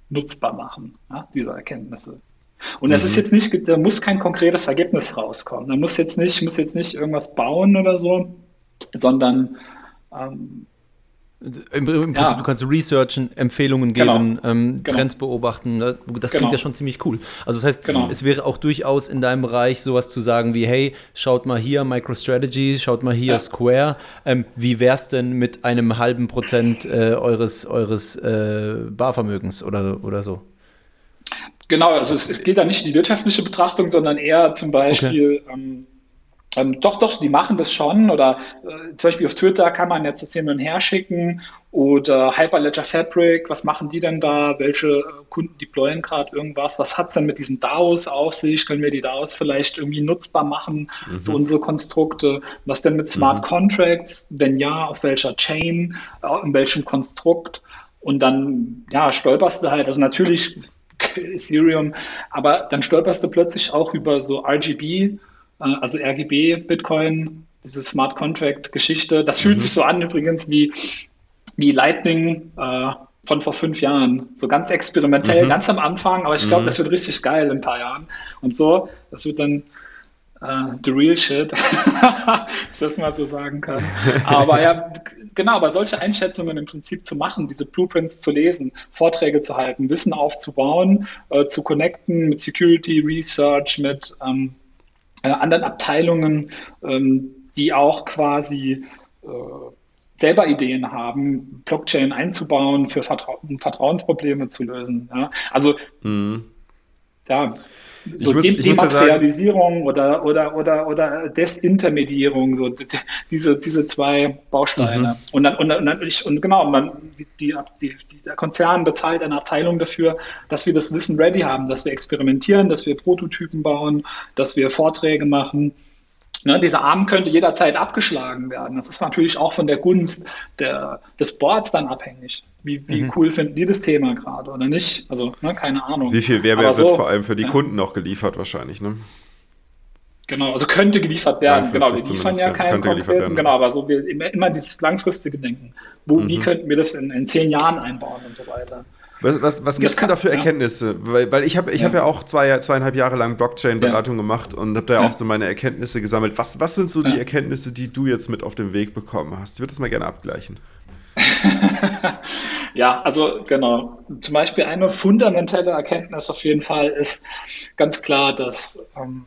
nutzbar machen, ja, diese Erkenntnisse. Und das mhm. ist jetzt nicht, da muss kein konkretes Ergebnis rauskommen. Da muss jetzt nicht, muss jetzt nicht irgendwas bauen oder so, sondern ähm, im, Prinzip, ja. du kannst researchen, Empfehlungen genau. geben, genau. Ähm, genau. Trends beobachten. Das klingt genau. ja schon ziemlich cool. Also das heißt, genau. es wäre auch durchaus in deinem Bereich sowas zu sagen wie, hey, schaut mal hier MicroStrategy, schaut mal hier ja. Square. Ähm, wie wäre es denn mit einem halben Prozent äh, eures, eures äh, Barvermögens oder, oder so? Genau, also es, es geht da nicht in die wirtschaftliche Betrachtung, sondern eher zum Beispiel, okay. ähm, ähm, doch, doch, die machen das schon. Oder äh, zum Beispiel auf Twitter kann man jetzt das hin und her schicken. Oder Hyperledger Fabric, was machen die denn da? Welche äh, Kunden deployen gerade irgendwas? Was hat es denn mit diesen DAOs auf sich? Können wir die DAOs vielleicht irgendwie nutzbar machen mhm. für unsere Konstrukte? Was denn mit Smart mhm. Contracts? Wenn ja, auf welcher Chain? Äh, in welchem Konstrukt? Und dann, ja, stolperst du halt. Also natürlich Ethereum, aber dann stolperst du plötzlich auch über so RGB, äh, also RGB, Bitcoin, diese Smart Contract-Geschichte. Das fühlt mhm. sich so an übrigens wie, wie Lightning äh, von vor fünf Jahren. So ganz experimentell, mhm. ganz am Anfang, aber ich glaube, mhm. das wird richtig geil in ein paar Jahren. Und so, das wird dann uh, the real shit, ich das mal so sagen kann. Aber ja, genau, aber solche Einschätzungen im Prinzip zu machen, diese Blueprints zu lesen, Vorträge zu halten, Wissen aufzubauen, äh, zu connecten mit Security, Research, mit ähm, äh, anderen Abteilungen, ähm, die auch quasi äh, selber Ideen haben, Blockchain einzubauen, für Vertra Vertrauensprobleme zu lösen. Ja? Also mhm. ja, so muss, Dematerialisierung oder, oder, oder, oder Desintermediierung, so diese, diese zwei Bausteine. Mhm. Und dann, und, dann, und, und genau, man, die, die, die, der Konzern bezahlt eine Abteilung dafür, dass wir das Wissen ready haben, dass wir experimentieren, dass wir Prototypen bauen, dass wir Vorträge machen. Ne, dieser Arm könnte jederzeit abgeschlagen werden. Das ist natürlich auch von der Gunst der, des Boards dann abhängig. Wie, wie mhm. cool finden die das Thema gerade oder nicht? Also, ne, keine Ahnung. Wie viel Mehrwert so, wird vor allem für die ja. Kunden noch geliefert wahrscheinlich, ne? Genau, also könnte geliefert werden. Genau, wir liefern ja keinen konkreten, genau, aber so wir immer, immer dieses langfristige Denken. Wo, mhm. Wie könnten wir das in, in zehn Jahren einbauen und so weiter. Was, was, was gibt es denn da für Erkenntnisse? Ja. Weil, weil ich habe ich ja. hab ja auch zwei, zweieinhalb Jahre lang Blockchain-Beratung ja. gemacht und habe da ja auch so meine Erkenntnisse gesammelt. Was, was sind so die Erkenntnisse, die du jetzt mit auf den Weg bekommen hast? Ich würde das mal gerne abgleichen. ja, also genau. Zum Beispiel eine fundamentale Erkenntnis auf jeden Fall ist ganz klar, dass, ähm,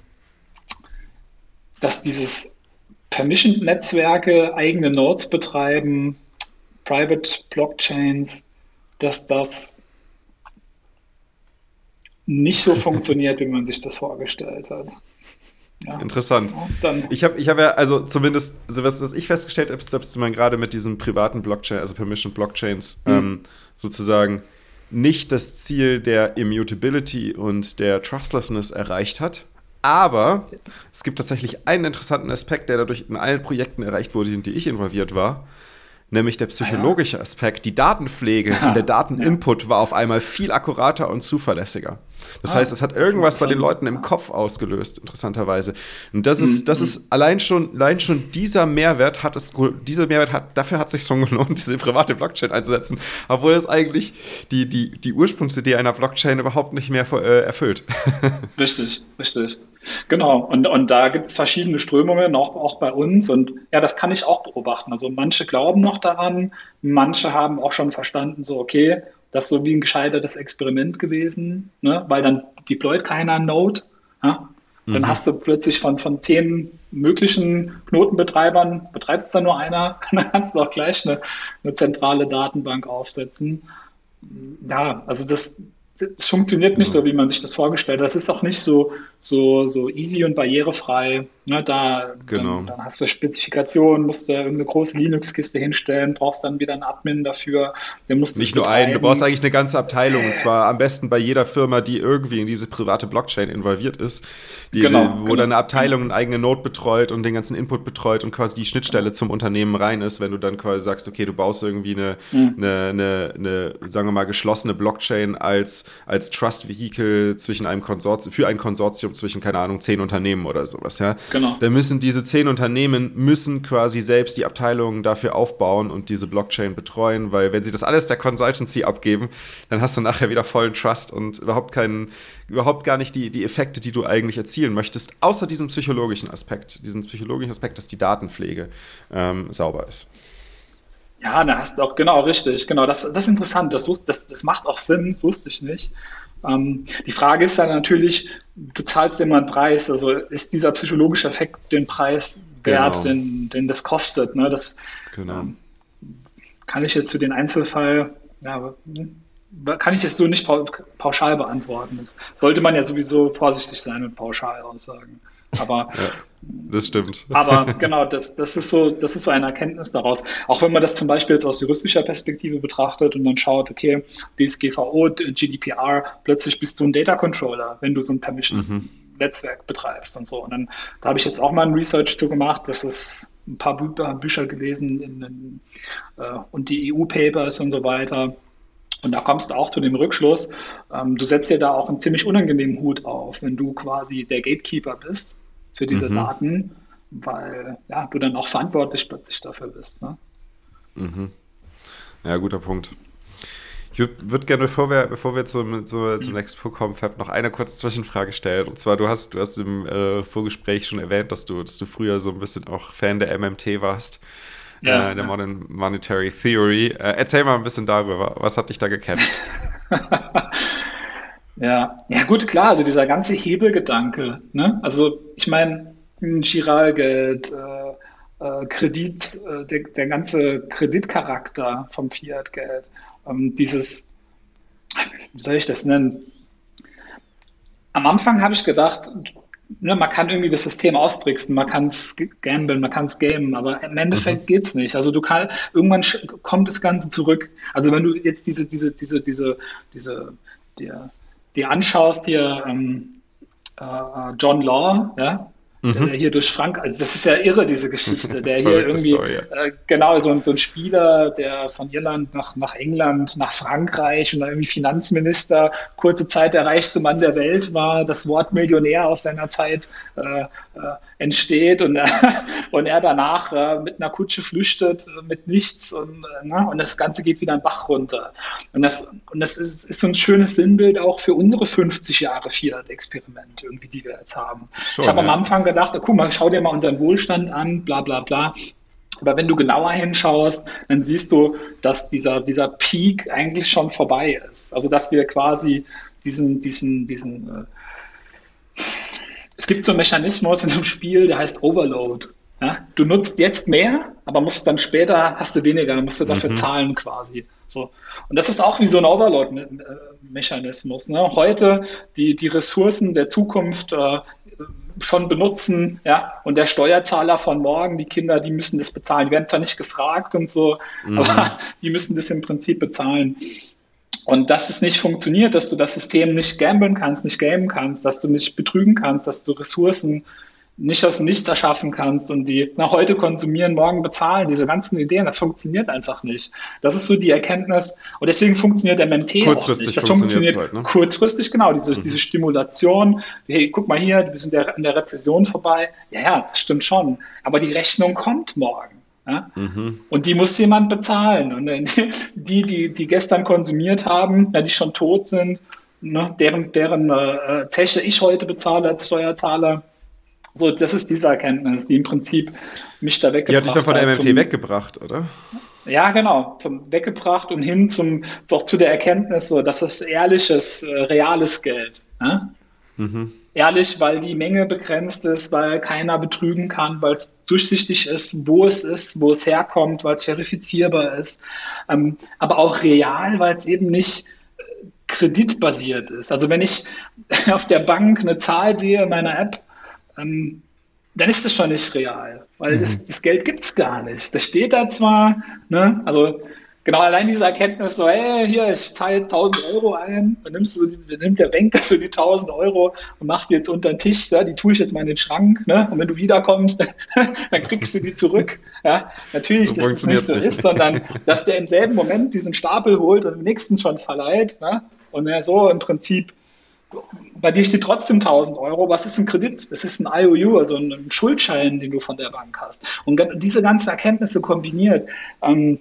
dass dieses Permission-Netzwerke eigene Nodes betreiben, Private Blockchains, dass das nicht so funktioniert, wie man sich das vorgestellt hat. Ja. Interessant. ich habe ich hab ja, also zumindest, was, was ich festgestellt habe, ist, dass man gerade mit diesen privaten Blockchain, also Permission Blockchains, mhm. ähm, sozusagen nicht das Ziel der Immutability und der Trustlessness erreicht hat. Aber es gibt tatsächlich einen interessanten Aspekt, der dadurch in allen Projekten erreicht wurde, in die ich involviert war nämlich der psychologische Aspekt. Die Datenpflege und der Dateninput war auf einmal viel akkurater und zuverlässiger. Das ah, heißt, es hat irgendwas bei den Leuten im Kopf ausgelöst, interessanterweise. Und das ist, das mhm. ist allein schon, allein schon dieser Mehrwert hat es, dieser Mehrwert hat, dafür hat es sich schon gelohnt, diese private Blockchain einzusetzen, obwohl es eigentlich die, die, die Ursprungsidee einer Blockchain überhaupt nicht mehr äh, erfüllt. Richtig, richtig. Genau, und, und da gibt es verschiedene Strömungen, auch, auch bei uns. Und ja, das kann ich auch beobachten. Also manche glauben noch daran, manche haben auch schon verstanden, so, okay, das ist so wie ein gescheitertes Experiment gewesen, ne? weil dann deployt keiner Node. Ja? Dann mhm. hast du plötzlich von, von zehn möglichen Knotenbetreibern, betreibt es dann nur einer, dann kannst du auch gleich eine, eine zentrale Datenbank aufsetzen. Ja, also das, es funktioniert nicht so, wie man sich das vorgestellt hat. Das ist auch nicht so, so, so easy und barrierefrei. Ne, da, genau. dann, dann, hast du Spezifikationen, musst du irgendeine große Linux-Kiste hinstellen, brauchst dann wieder einen Admin dafür. Der muss nicht nur einen, du brauchst eigentlich eine ganze Abteilung. Und zwar am besten bei jeder Firma, die irgendwie in diese private Blockchain involviert ist. Die, genau, wo genau. deine Abteilung eine eigene Node betreut und den ganzen Input betreut und quasi die Schnittstelle zum Unternehmen rein ist, wenn du dann quasi sagst, okay, du baust irgendwie eine, mhm. eine, eine, eine, sagen wir mal, geschlossene Blockchain als, als Trust-Vehicle zwischen einem Konsortium, für ein Konsortium zwischen, keine Ahnung, zehn Unternehmen oder sowas, ja. Genau. Dann müssen diese zehn Unternehmen müssen quasi selbst die Abteilungen dafür aufbauen und diese Blockchain betreuen, weil wenn sie das alles der Consultancy abgeben, dann hast du nachher wieder vollen Trust und überhaupt keinen, überhaupt gar nicht die, die Effekte, die du eigentlich erzielen möchtest, außer diesem psychologischen Aspekt, diesen psychologischen Aspekt, dass die Datenpflege ähm, sauber ist. Ja, da hast du auch, genau, richtig, genau, das, das ist interessant, das, das, das macht auch Sinn, das wusste ich nicht. Ähm, die Frage ist dann natürlich, du zahlst immer einen Preis, also ist dieser psychologische Effekt den Preis wert, genau. den, den das kostet, ne? das genau. ähm, kann ich jetzt zu den Einzelfall, ja, kann ich es so nicht pauschal beantworten. Das sollte man ja sowieso vorsichtig sein mit Pauschalaussagen. Aber ja, das stimmt. Aber genau, das, das, ist so, das ist so eine Erkenntnis daraus. Auch wenn man das zum Beispiel jetzt aus juristischer Perspektive betrachtet und dann schaut, okay, DSGVO, GDPR, plötzlich bist du ein Data Controller, wenn du so ein Permission mhm. Betreibst und so. Und dann da habe ich jetzt auch mal ein Research zu gemacht, das ist ein paar Bü Bücher gelesen in, in, äh, und die EU-Papers und so weiter. Und da kommst du auch zu dem Rückschluss, ähm, du setzt dir da auch einen ziemlich unangenehmen Hut auf, wenn du quasi der Gatekeeper bist für diese mhm. Daten, weil ja, du dann auch verantwortlich plötzlich dafür bist. Ne? Mhm. Ja, guter Punkt. Ich würde würd gerne, bevor wir, bevor wir zum, zu, zum nächsten Punkt kommen, Fab, noch eine kurze Zwischenfrage stellen. Und zwar, du hast, du hast im äh, Vorgespräch schon erwähnt, dass du, dass du früher so ein bisschen auch Fan der MMT warst ja, äh, der Modern Monetary Theory. Äh, erzähl mal ein bisschen darüber. Was hat dich da gekämpft? ja. ja, gut, klar. Also dieser ganze Hebelgedanke. Ne? Also ich meine, Giralgeld, äh, äh, Kredit, äh, der, der, ganze Kreditcharakter vom Fiat-Geld, ähm, dieses, wie soll ich das nennen? Am Anfang habe ich gedacht, ne, man kann irgendwie das System austricksen, man kann es gamblen, man kann es gamen, aber im Endeffekt mhm. es nicht. Also du kannst, irgendwann kommt das Ganze zurück. Also wenn du jetzt diese, diese, diese, diese, diese, dir, dir anschaust hier ähm, äh, John Law, ja, mhm. der hier durch Frankreich, also das ist ja irre, diese Geschichte, der hier irgendwie, Story, ja. äh, genau, so, so, ein Spieler, der von Irland nach, nach England, nach Frankreich und dann irgendwie Finanzminister, kurze Zeit der reichste Mann der Welt war, das Wort Millionär aus seiner Zeit äh, äh, entsteht und, äh, und er danach äh, mit einer Kutsche flüchtet, äh, mit nichts und, ne, und das Ganze geht wieder einen Bach runter. Und das, und das ist, ist so ein schönes Sinnbild auch für unsere 50 Jahre Fiat-Experiment, irgendwie, die wir jetzt haben. Schon, ich habe ja. am Anfang gedacht, guck mal, schau dir mal unseren Wohlstand an, bla bla bla. Aber wenn du genauer hinschaust, dann siehst du, dass dieser, dieser Peak eigentlich schon vorbei ist. Also dass wir quasi diesen, diesen, diesen äh es gibt so einen Mechanismus in einem Spiel, der heißt Overload. Ja? Du nutzt jetzt mehr, aber musst dann später hast du weniger, dann musst du dafür mhm. zahlen quasi. So. Und das ist auch wie so ein Overload-Mechanismus. Ne? Heute die, die Ressourcen der Zukunft äh, schon benutzen, ja, und der Steuerzahler von morgen, die Kinder, die müssen das bezahlen. Die werden zwar nicht gefragt und so, mhm. aber die müssen das im Prinzip bezahlen. Und dass es nicht funktioniert, dass du das System nicht gamblen kannst, nicht gamen kannst, dass du nicht betrügen kannst, dass du Ressourcen nicht aus Nichts erschaffen kannst und die nach heute konsumieren, morgen bezahlen. Diese ganzen Ideen, das funktioniert einfach nicht. Das ist so die Erkenntnis. Und deswegen funktioniert MMT kurzfristig auch nicht. Das funktioniert halt, ne? kurzfristig, genau. Diese, mhm. diese Stimulation. Hey, guck mal hier, wir sind in der Rezession vorbei. Ja, ja, das stimmt schon. Aber die Rechnung kommt morgen. Ja? Mhm. Und die muss jemand bezahlen. Und die, die, die gestern konsumiert haben, ja, die schon tot sind, ne, deren, deren äh, Zeche ich heute bezahle als Steuerzahler. So, das ist diese Erkenntnis, die im Prinzip mich da weggebracht hat. Die hat dich dann von der MMT weggebracht, oder? Ja, genau, zum weggebracht und hin zum auch zu der Erkenntnis, so, dass es ehrliches, äh, reales Geld. Ne? Mhm. Ehrlich, weil die Menge begrenzt ist, weil keiner betrügen kann, weil es durchsichtig ist, wo es ist, wo es herkommt, weil es verifizierbar ist. Ähm, aber auch real, weil es eben nicht äh, kreditbasiert ist. Also wenn ich auf der Bank eine Zahl sehe in meiner App, ähm, dann ist das schon nicht real, weil mhm. das, das, Geld gibt es gar nicht. Das steht da zwar, ne, also genau allein diese Erkenntnis so, hey, hier, ich zahle jetzt 1000 Euro ein, dann nimmst du so die, dann nimmt der Banker so die 1000 Euro und macht die jetzt unter den Tisch, ja, die tue ich jetzt mal in den Schrank, ne, und wenn du wiederkommst, dann, dann kriegst du die zurück, ja. Natürlich, so dass das nicht so nicht. ist, sondern dass der im selben Moment diesen Stapel holt und im nächsten schon verleiht, ne, und er so im Prinzip bei dir steht trotzdem 1000 Euro. Was ist ein Kredit? Das ist ein IOU, also ein Schuldschein, den du von der Bank hast. Und diese ganzen Erkenntnisse kombiniert, ähm,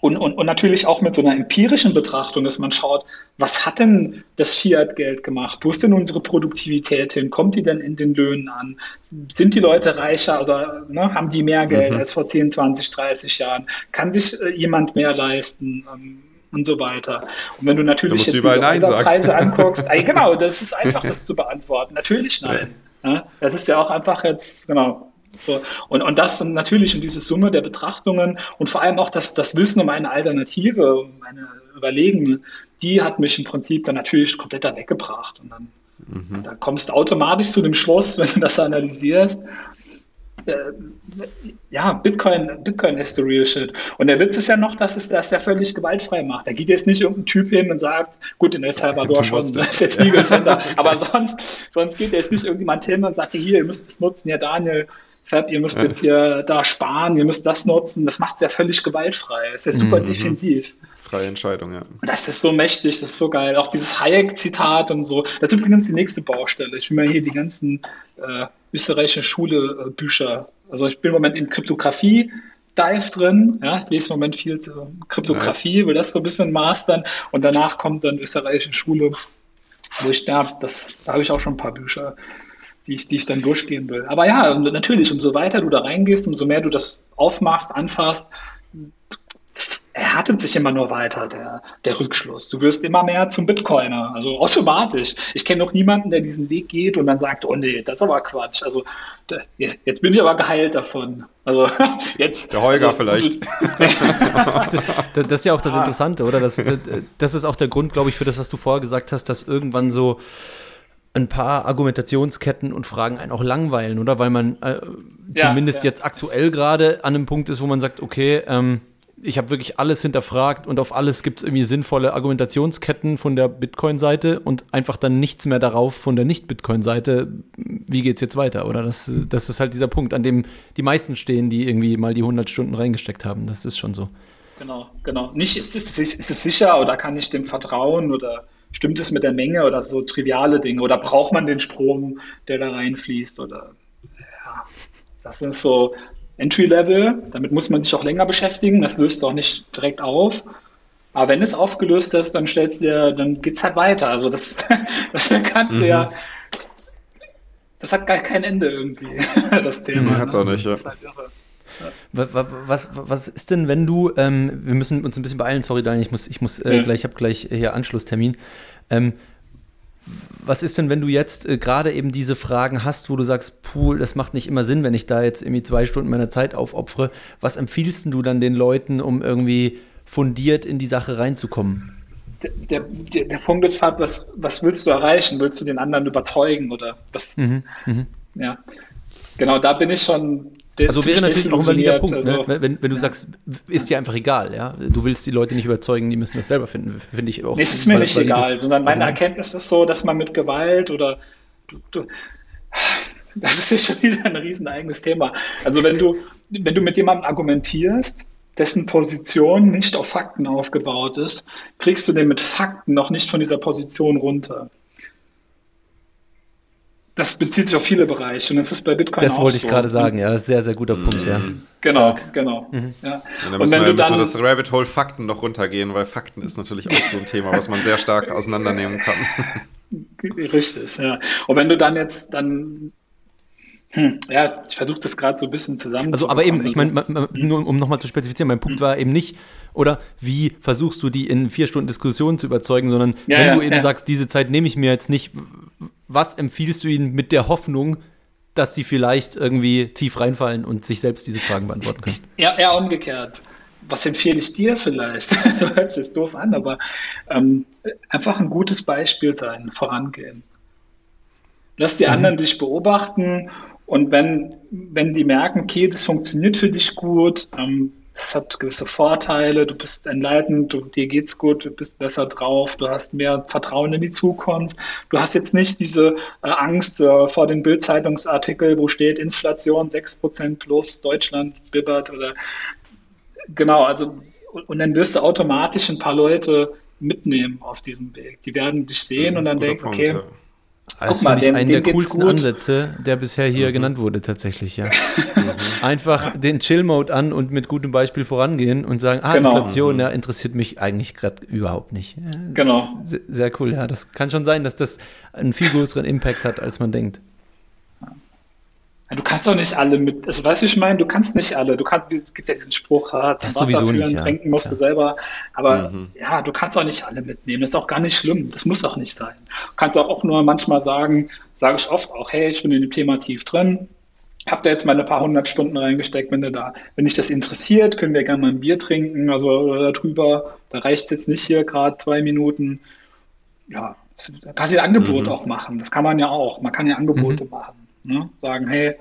und, und, und natürlich auch mit so einer empirischen Betrachtung, dass man schaut, was hat denn das Fiat-Geld gemacht? Wo ist denn unsere Produktivität hin? Kommt die denn in den Löhnen an? Sind die Leute reicher? Also ne, haben die mehr Geld mhm. als vor 10, 20, 30 Jahren? Kann sich äh, jemand mehr leisten? Ähm, und so weiter. Und wenn du natürlich jetzt diese Preise anguckst, ey, genau, das ist einfach das zu beantworten. Natürlich nein. Ja, das ist ja auch einfach jetzt, genau. So. Und, und das natürlich in diese Summe der Betrachtungen und vor allem auch das, das Wissen um eine Alternative, um eine Überlegen, die hat mich im Prinzip dann natürlich komplett da weggebracht. Und dann mhm. da kommst du automatisch zu dem Schluss, wenn du das analysierst, äh, ja, Bitcoin, Bitcoin ist the real shit. Und der Witz ist ja noch, dass es das ja völlig gewaltfrei macht. Da geht jetzt nicht irgendein Typ hin und sagt, gut, in El Salvador schon, das ist jetzt Legal Tender, aber sonst, sonst geht jetzt nicht irgendjemand hin und sagt, hier, ihr müsst es nutzen, ja, Daniel, Fab, ihr müsst jetzt hier da sparen, ihr müsst das nutzen. Das macht es ja völlig gewaltfrei. Das ist ja super mhm. defensiv. Freie Entscheidung, ja. Das ist so mächtig, das ist so geil. Auch dieses Hayek-Zitat und so. Das ist übrigens die nächste Baustelle. Ich will mir hier die ganzen äh, österreichischen Schule-Bücher. Also ich bin im Moment in Kryptographie. Dive drin, ja, ich lese im Moment viel zu Kryptographie, nice. will das so ein bisschen mastern und danach kommt dann österreichische Schule, wo ich, ja, das, da habe ich auch schon ein paar Bücher, die ich, die ich dann durchgehen will. Aber ja, natürlich, umso weiter du da reingehst, umso mehr du das aufmachst, anfasst, erhärtet sich immer nur weiter, der, der Rückschluss. Du wirst immer mehr zum Bitcoiner, also automatisch. Ich kenne noch niemanden, der diesen Weg geht und dann sagt, oh nee, das ist aber Quatsch. Also jetzt bin ich aber geheilt davon. Also jetzt. Der Holger also, vielleicht. das, das, ist ja auch das ah. Interessante, oder? Das, das ist auch der Grund, glaube ich, für das, was du vorher gesagt hast, dass irgendwann so ein paar Argumentationsketten und Fragen einen auch langweilen, oder? Weil man äh, ja, zumindest ja. jetzt aktuell gerade an einem Punkt ist, wo man sagt, okay, ähm, ich habe wirklich alles hinterfragt und auf alles gibt es irgendwie sinnvolle Argumentationsketten von der Bitcoin-Seite und einfach dann nichts mehr darauf von der Nicht-Bitcoin-Seite. Wie geht es jetzt weiter? Oder das, das ist halt dieser Punkt, an dem die meisten stehen, die irgendwie mal die 100 Stunden reingesteckt haben. Das ist schon so. Genau, genau. Nicht ist es, ist es sicher oder kann ich dem vertrauen oder stimmt es mit der Menge oder so triviale Dinge oder braucht man den Strom, der da reinfließt oder das sind so Entry-Level. Damit muss man sich auch länger beschäftigen. Das löst auch nicht direkt auf. Aber wenn es aufgelöst ist, dann stellst du dir, dann geht es halt weiter. Also das, das kannst du mhm. ja, das hat gar kein Ende irgendwie, das Thema. Mhm, hat's auch nicht, ja. Das ist halt irre. Was, was, was, ist denn, wenn du, ähm, wir müssen uns ein bisschen beeilen, sorry Daniel, ich muss, ich muss äh, ja. gleich, ich habe gleich hier Anschlusstermin. Ähm, was ist denn, wenn du jetzt äh, gerade eben diese Fragen hast, wo du sagst, puh, das macht nicht immer Sinn, wenn ich da jetzt irgendwie zwei Stunden meiner Zeit aufopfere. Was empfiehlst du dann den Leuten, um irgendwie fundiert in die Sache reinzukommen? Der, der, der Punkt ist, Fahrt, was, was willst du erreichen? Willst du den anderen überzeugen oder was? Mhm, mh. Ja, genau, da bin ich schon also wäre natürlich auch ein valider Punkt, also, ne? wenn, wenn du ja. sagst, ist dir einfach egal, ja. Du willst die Leute nicht überzeugen, die müssen das selber finden, finde ich auch. Nee, es ist mir nicht egal, sondern meine Erkenntnis ist so, dass man mit Gewalt oder du, du, das ist ja schon wieder ein riesen eigenes Thema. Also wenn du, wenn du mit jemandem argumentierst, dessen Position nicht auf Fakten aufgebaut ist, kriegst du den mit Fakten noch nicht von dieser Position runter. Das bezieht sich auf viele Bereiche und das ist bei Bitcoin Das wollte ich so. gerade sagen, ja, sehr, sehr guter mhm. Punkt, ja. Genau, Stark. genau. Mhm. Ja. Und dann müssen, und wir, müssen wir das Rabbit Hole Fakten noch runtergehen, weil Fakten ist natürlich auch so ein Thema, was man sehr stark auseinandernehmen kann. Richtig, ja. Und wenn du dann jetzt dann hm, ja, ich versuche das gerade so ein bisschen zusammen. Also, aber eben, ich meine, nur um nochmal zu spezifizieren, mein Punkt hm. war eben nicht, oder wie versuchst du die in vier Stunden Diskussion zu überzeugen, sondern ja, wenn ja, du eben ja. sagst, diese Zeit nehme ich mir jetzt nicht, was empfiehlst du ihnen mit der Hoffnung, dass sie vielleicht irgendwie tief reinfallen und sich selbst diese Fragen beantworten können? Ja, eher umgekehrt. Was empfehle ich dir vielleicht? du hörst es doof an, aber ähm, einfach ein gutes Beispiel sein, vorangehen. Lass die mhm. anderen dich beobachten und wenn, wenn die merken, okay, das funktioniert für dich gut, ähm, das hat gewisse Vorteile, du bist enlightened, du, dir geht's gut, du bist besser drauf, du hast mehr Vertrauen in die Zukunft. Du hast jetzt nicht diese äh, Angst äh, vor den Bildzeitungsartikel, wo steht Inflation 6% plus, Deutschland bibbert oder genau, also und dann wirst du automatisch ein paar Leute mitnehmen auf diesem Weg. Die werden dich sehen und dann denken, okay, ja. Das finde ich einen der coolsten Ansätze, der bisher hier mhm. genannt wurde, tatsächlich, ja. Mhm. Einfach den Chill-Mode an und mit gutem Beispiel vorangehen und sagen, ah, genau. Inflation, mhm. ja, interessiert mich eigentlich gerade überhaupt nicht. Ja, genau. Sehr cool, ja. Das kann schon sein, dass das einen viel größeren Impact hat, als man denkt. Du kannst doch nicht alle mit, also weißt du, ich meine, du kannst nicht alle, du kannst, es gibt ja diesen Spruch, ah, zum Wasser führen, nicht, ja. trinken musst ja. du selber, aber mhm. ja, du kannst auch nicht alle mitnehmen, das ist auch gar nicht schlimm, das muss auch nicht sein. Du kannst auch nur manchmal sagen, sage ich oft auch, hey, ich bin in dem Thema tief drin, hab da jetzt mal ein paar hundert Stunden reingesteckt, wenn du da, wenn dich das interessiert, können wir gerne mal ein Bier trinken, also darüber, da reicht es jetzt nicht hier gerade zwei Minuten, ja, da kannst du ein Angebot mhm. auch machen, das kann man ja auch, man kann ja Angebote mhm. machen Ne? Sagen, hey,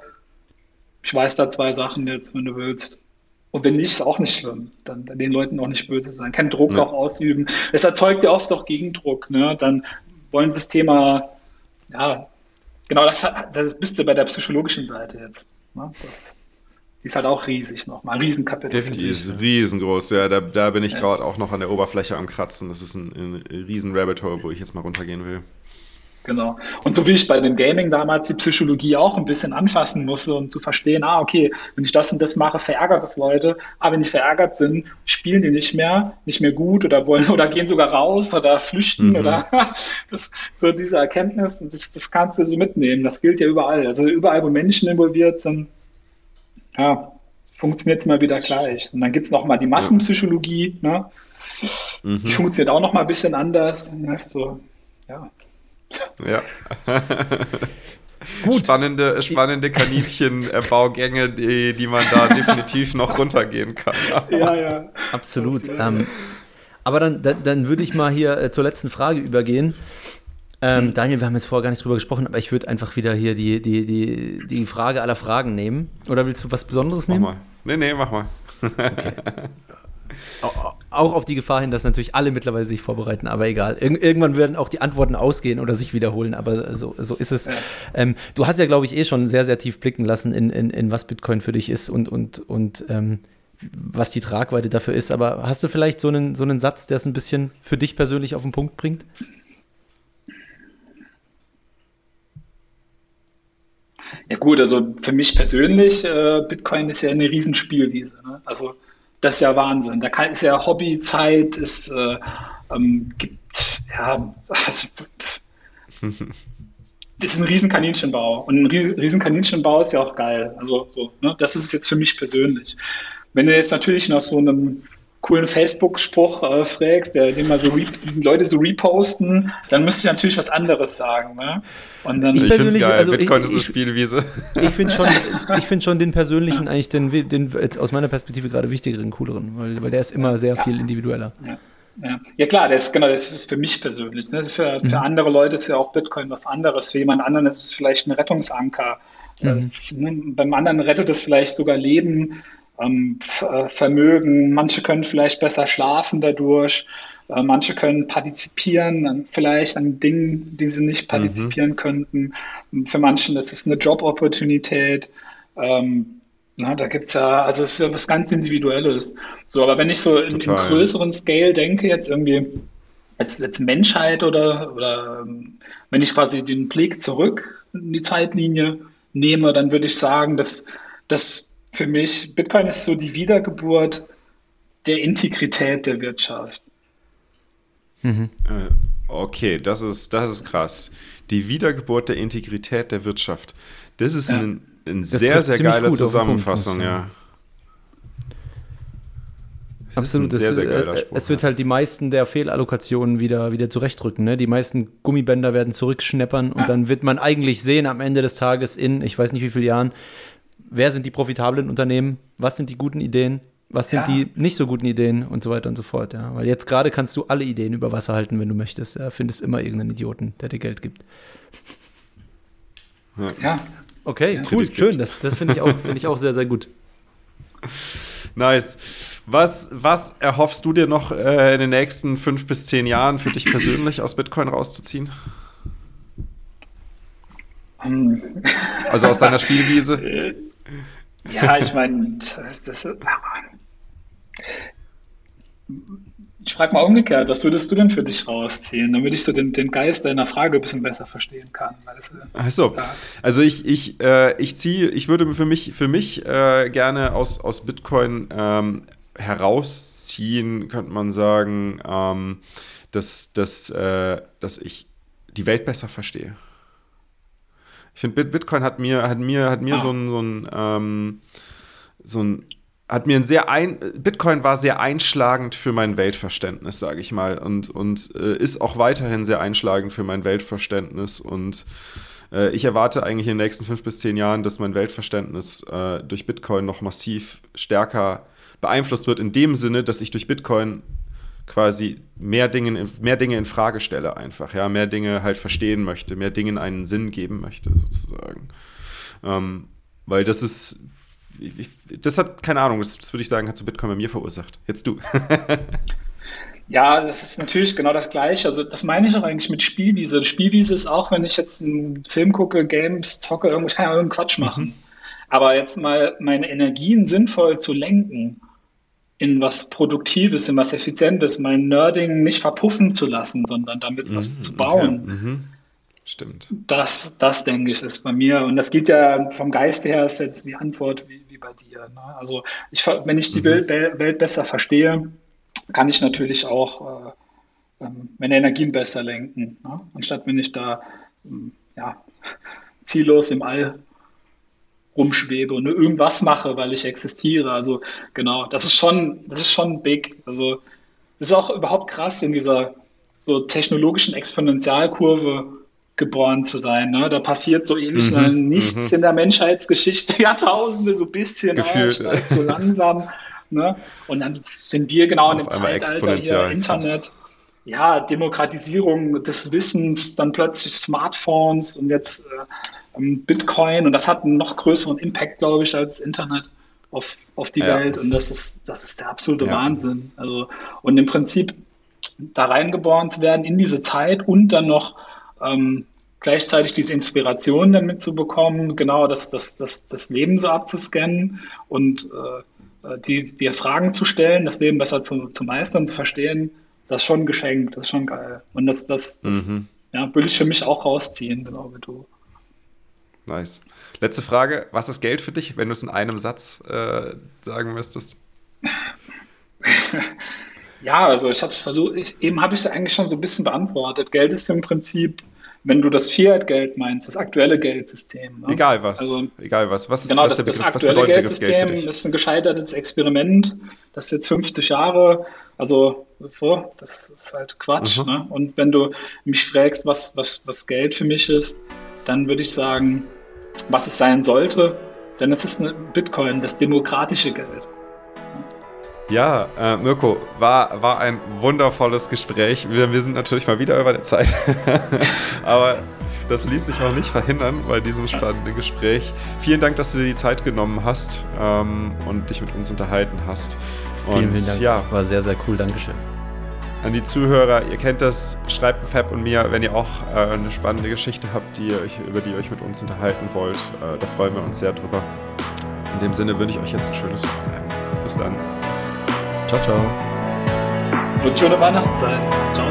ich weiß da zwei Sachen jetzt, wenn du willst. Und wenn nicht, ist auch nicht schlimm. Dann, dann den Leuten auch nicht böse sein. Kein Druck ja. auch ausüben. Es erzeugt ja oft auch Gegendruck. Ne? Dann wollen sie das Thema, ja, genau, das, das bist du bei der psychologischen Seite jetzt. Ne? Das, die ist halt auch riesig nochmal, ein Riesenkapitel. Definitiv. Die ist riesengroß, ja. Da, da bin ich ja. gerade auch noch an der Oberfläche am Kratzen. Das ist ein, ein riesen Rabbit Hole, wo ich jetzt mal runtergehen will. Genau. Und so wie ich bei dem Gaming damals die Psychologie auch ein bisschen anfassen musste und zu verstehen, ah, okay, wenn ich das und das mache, verärgert das Leute. Aber wenn die verärgert sind, spielen die nicht mehr, nicht mehr gut oder wollen oder gehen sogar raus oder flüchten mhm. oder das, so diese Erkenntnis, das, das kannst du so mitnehmen. Das gilt ja überall. Also überall, wo Menschen involviert sind, ja, funktioniert es immer wieder gleich. Und dann gibt es nochmal die Massenpsychologie, ne? Mhm. die funktioniert auch nochmal ein bisschen anders. Ne? So, ja. Ja. Gut. Spannende, spannende Kaninchenbaugänge, die, die man da definitiv noch runtergehen kann. Ja, ja. Absolut. Ähm, aber dann, dann, dann, würde ich mal hier äh, zur letzten Frage übergehen. Ähm, Daniel, wir haben jetzt vorher gar nicht drüber gesprochen, aber ich würde einfach wieder hier die, die, die, die Frage aller Fragen nehmen. Oder willst du was Besonderes nehmen? Mach mal. Nee, nee, mach mal. Okay. Auch auf die Gefahr hin, dass natürlich alle mittlerweile sich vorbereiten, aber egal. Ir irgendwann werden auch die Antworten ausgehen oder sich wiederholen, aber so, so ist es. Ja. Ähm, du hast ja, glaube ich, eh schon sehr, sehr tief blicken lassen, in, in, in was Bitcoin für dich ist und, und, und ähm, was die Tragweite dafür ist. Aber hast du vielleicht so einen, so einen Satz, der es ein bisschen für dich persönlich auf den Punkt bringt? Ja gut, also für mich persönlich, äh, Bitcoin ist ja eine Riesenspielwiese. Ne? Also das ist ja Wahnsinn. Da kann, ist ja Hobbyzeit, es äh, ähm, gibt, ja, also, das ist ein riesen Kaninchenbau. Und ein riesen Kaninchenbau ist ja auch geil. Also so, ne? das ist es jetzt für mich persönlich. Wenn du jetzt natürlich nach so einem coolen Facebook-Spruch äh, fragst, der den mal so die Leute so reposten, dann müsste ich natürlich was anderes sagen. Ne? Und dann, ich, finde es geil, also Bitcoin ich, ist eine Spielwiese. Ich finde schon, find schon den persönlichen eigentlich den, den aus meiner Perspektive gerade wichtigeren, cooleren, weil, weil der ist immer sehr ja. viel individueller. Ja. Ja. ja, klar, das, genau, das ist für mich persönlich. Ne? Für, für mhm. andere Leute ist ja auch Bitcoin was anderes. Für jemand anderen ist es vielleicht ein Rettungsanker. Mhm. Äh, beim anderen rettet es vielleicht sogar Leben ähm, äh, Vermögen. Manche können vielleicht besser schlafen dadurch. Äh, manche können partizipieren an, vielleicht an Dingen, die sie nicht mhm. partizipieren mhm. könnten. Für manchen ist es eine Jobopportunität. Ähm, na, da gibt es ja, also es ist ja was ganz Individuelles. So, aber wenn ich so in, im größeren Scale denke, jetzt irgendwie als, als Menschheit oder, oder ähm, wenn ich quasi den Blick zurück in die Zeitlinie nehme, dann würde ich sagen, dass, dass für mich Bitcoin ist so die Wiedergeburt der Integrität der Wirtschaft. Mhm. Äh, okay, das ist, das ist krass. Die Wiedergeburt der Integrität der Wirtschaft. Das ist ja. eine ein sehr, sehr geile Zusammenfassung, ja. Absolut. Sehr, sehr geiler äh, Spruch, es wird halt die meisten der Fehlallokationen wieder, wieder zurechtrücken. Ne? Die meisten Gummibänder werden zurückschneppern und ja. dann wird man eigentlich sehen am Ende des Tages in, ich weiß nicht wie vielen Jahren, wer sind die profitablen Unternehmen, was sind die guten Ideen, was sind ja. die nicht so guten Ideen und so weiter und so fort. Ja? Weil jetzt gerade kannst du alle Ideen über Wasser halten, wenn du möchtest. Ja? Findest immer irgendeinen Idioten, der dir Geld gibt. Ja. Okay, cool, schön. Das, das finde ich, auch, find ich auch sehr, sehr gut. Nice. Was, was erhoffst du dir noch äh, in den nächsten fünf bis zehn Jahren für dich persönlich aus Bitcoin rauszuziehen? Um. Also aus deiner Spielwiese? Ja, ich meine, das, das, ich frage mal umgekehrt, was würdest du denn für dich rausziehen, damit ich so den, den Geist deiner Frage ein bisschen besser verstehen kann? Achso, also ich, ich, äh, ich ziehe, ich würde für mich, für mich äh, gerne aus, aus Bitcoin ähm, herausziehen, könnte man sagen, ähm, dass, dass, äh, dass ich die Welt besser verstehe. Ich finde, Bitcoin hat mir, hat mir, hat mir ah. so ein, so ein, ähm, so ein hat mir ein sehr ein Bitcoin war sehr einschlagend für mein Weltverständnis, sage ich mal, und, und äh, ist auch weiterhin sehr einschlagend für mein Weltverständnis. Und äh, ich erwarte eigentlich in den nächsten fünf bis zehn Jahren, dass mein Weltverständnis äh, durch Bitcoin noch massiv stärker beeinflusst wird, in dem Sinne, dass ich durch Bitcoin quasi mehr Dinge, mehr Dinge in Frage stelle, einfach, ja, mehr Dinge halt verstehen möchte, mehr Dingen einen Sinn geben möchte, sozusagen. Ähm, weil das ist ich, das hat, keine Ahnung, das, das würde ich sagen, hat so Bitcoin bei mir verursacht. Jetzt du. ja, das ist natürlich genau das Gleiche. Also, das meine ich auch eigentlich mit Spielwiese. Spielwiese ist auch, wenn ich jetzt einen Film gucke, Games, zocke, irgendwo, ich kann ja irgendeinen Quatsch machen. Mhm. Aber jetzt mal meine Energien sinnvoll zu lenken in was Produktives, in was Effizientes, mein Nerding nicht verpuffen zu lassen, sondern damit mhm, was zu bauen. Okay. Mhm. Stimmt. Das, das denke ich, ist bei mir. Und das geht ja vom Geist her, ist jetzt die Antwort wie, wie bei dir. Ne? Also, ich, wenn ich die mhm. Welt, Welt, besser verstehe, kann ich natürlich auch äh, ähm, meine Energien besser lenken. Ne? Anstatt wenn ich da ähm, ja, ziellos im All rumschwebe und nur irgendwas mache, weil ich existiere. Also genau, das ist schon, das ist schon big. Also das ist auch überhaupt krass in dieser so technologischen Exponentialkurve geboren zu sein. Ne? Da passiert so ewig mhm, nichts mhm. in der Menschheitsgeschichte, Jahrtausende, so ein bisschen, Gefühlt. Ne? so langsam. Ne? Und dann sind wir genau in dem Zeitalter hier, Internet. Krass. Ja, Demokratisierung des Wissens, dann plötzlich Smartphones und jetzt äh, Bitcoin und das hat einen noch größeren Impact, glaube ich, als Internet auf, auf die ja. Welt und das ist, das ist der absolute ja. Wahnsinn. Also, und im Prinzip da reingeboren zu werden in diese Zeit und dann noch ähm, gleichzeitig diese Inspiration dann mitzubekommen, genau das, das, das, das Leben so abzuscannen und äh, die, dir Fragen zu stellen, das Leben besser zu, zu meistern, zu verstehen, das ist schon ein Geschenk, das ist schon geil. Und das, das, das mhm. ja, will ich für mich auch rausziehen, genau wie du. Nice. Letzte Frage, was ist Geld für dich, wenn du es in einem Satz äh, sagen müsstest? Ja, also ich habe es versucht, eben habe ich es eigentlich schon so ein bisschen beantwortet. Geld ist im Prinzip, wenn du das Fiat-Geld meinst, das aktuelle Geldsystem. Ne? Egal was. Also, egal was. was ist, genau, was das, Begriff, das aktuelle Geldsystem Geld ist ein gescheitertes Experiment, das jetzt 50 Jahre, also so, das ist halt Quatsch. Mhm. Ne? Und wenn du mich fragst, was, was, was Geld für mich ist, dann würde ich sagen, was es sein sollte, denn es ist ein Bitcoin, das demokratische Geld. Ja, äh, Mirko, war, war ein wundervolles Gespräch. Wir, wir sind natürlich mal wieder über der Zeit. Aber das ließ sich noch nicht verhindern bei diesem spannenden Gespräch. Vielen Dank, dass du dir die Zeit genommen hast ähm, und dich mit uns unterhalten hast. Vielen, und, vielen Dank. Ja, war sehr, sehr cool. Dankeschön. An die Zuhörer, ihr kennt das, schreibt Fab und mir, wenn ihr auch äh, eine spannende Geschichte habt, die euch, über die ihr euch mit uns unterhalten wollt. Äh, da freuen wir uns sehr drüber. In dem Sinne wünsche ich euch jetzt ein schönes Wochenende. Bis dann. Ciao, ciao. Und schöne Weihnachtszeit. Ciao.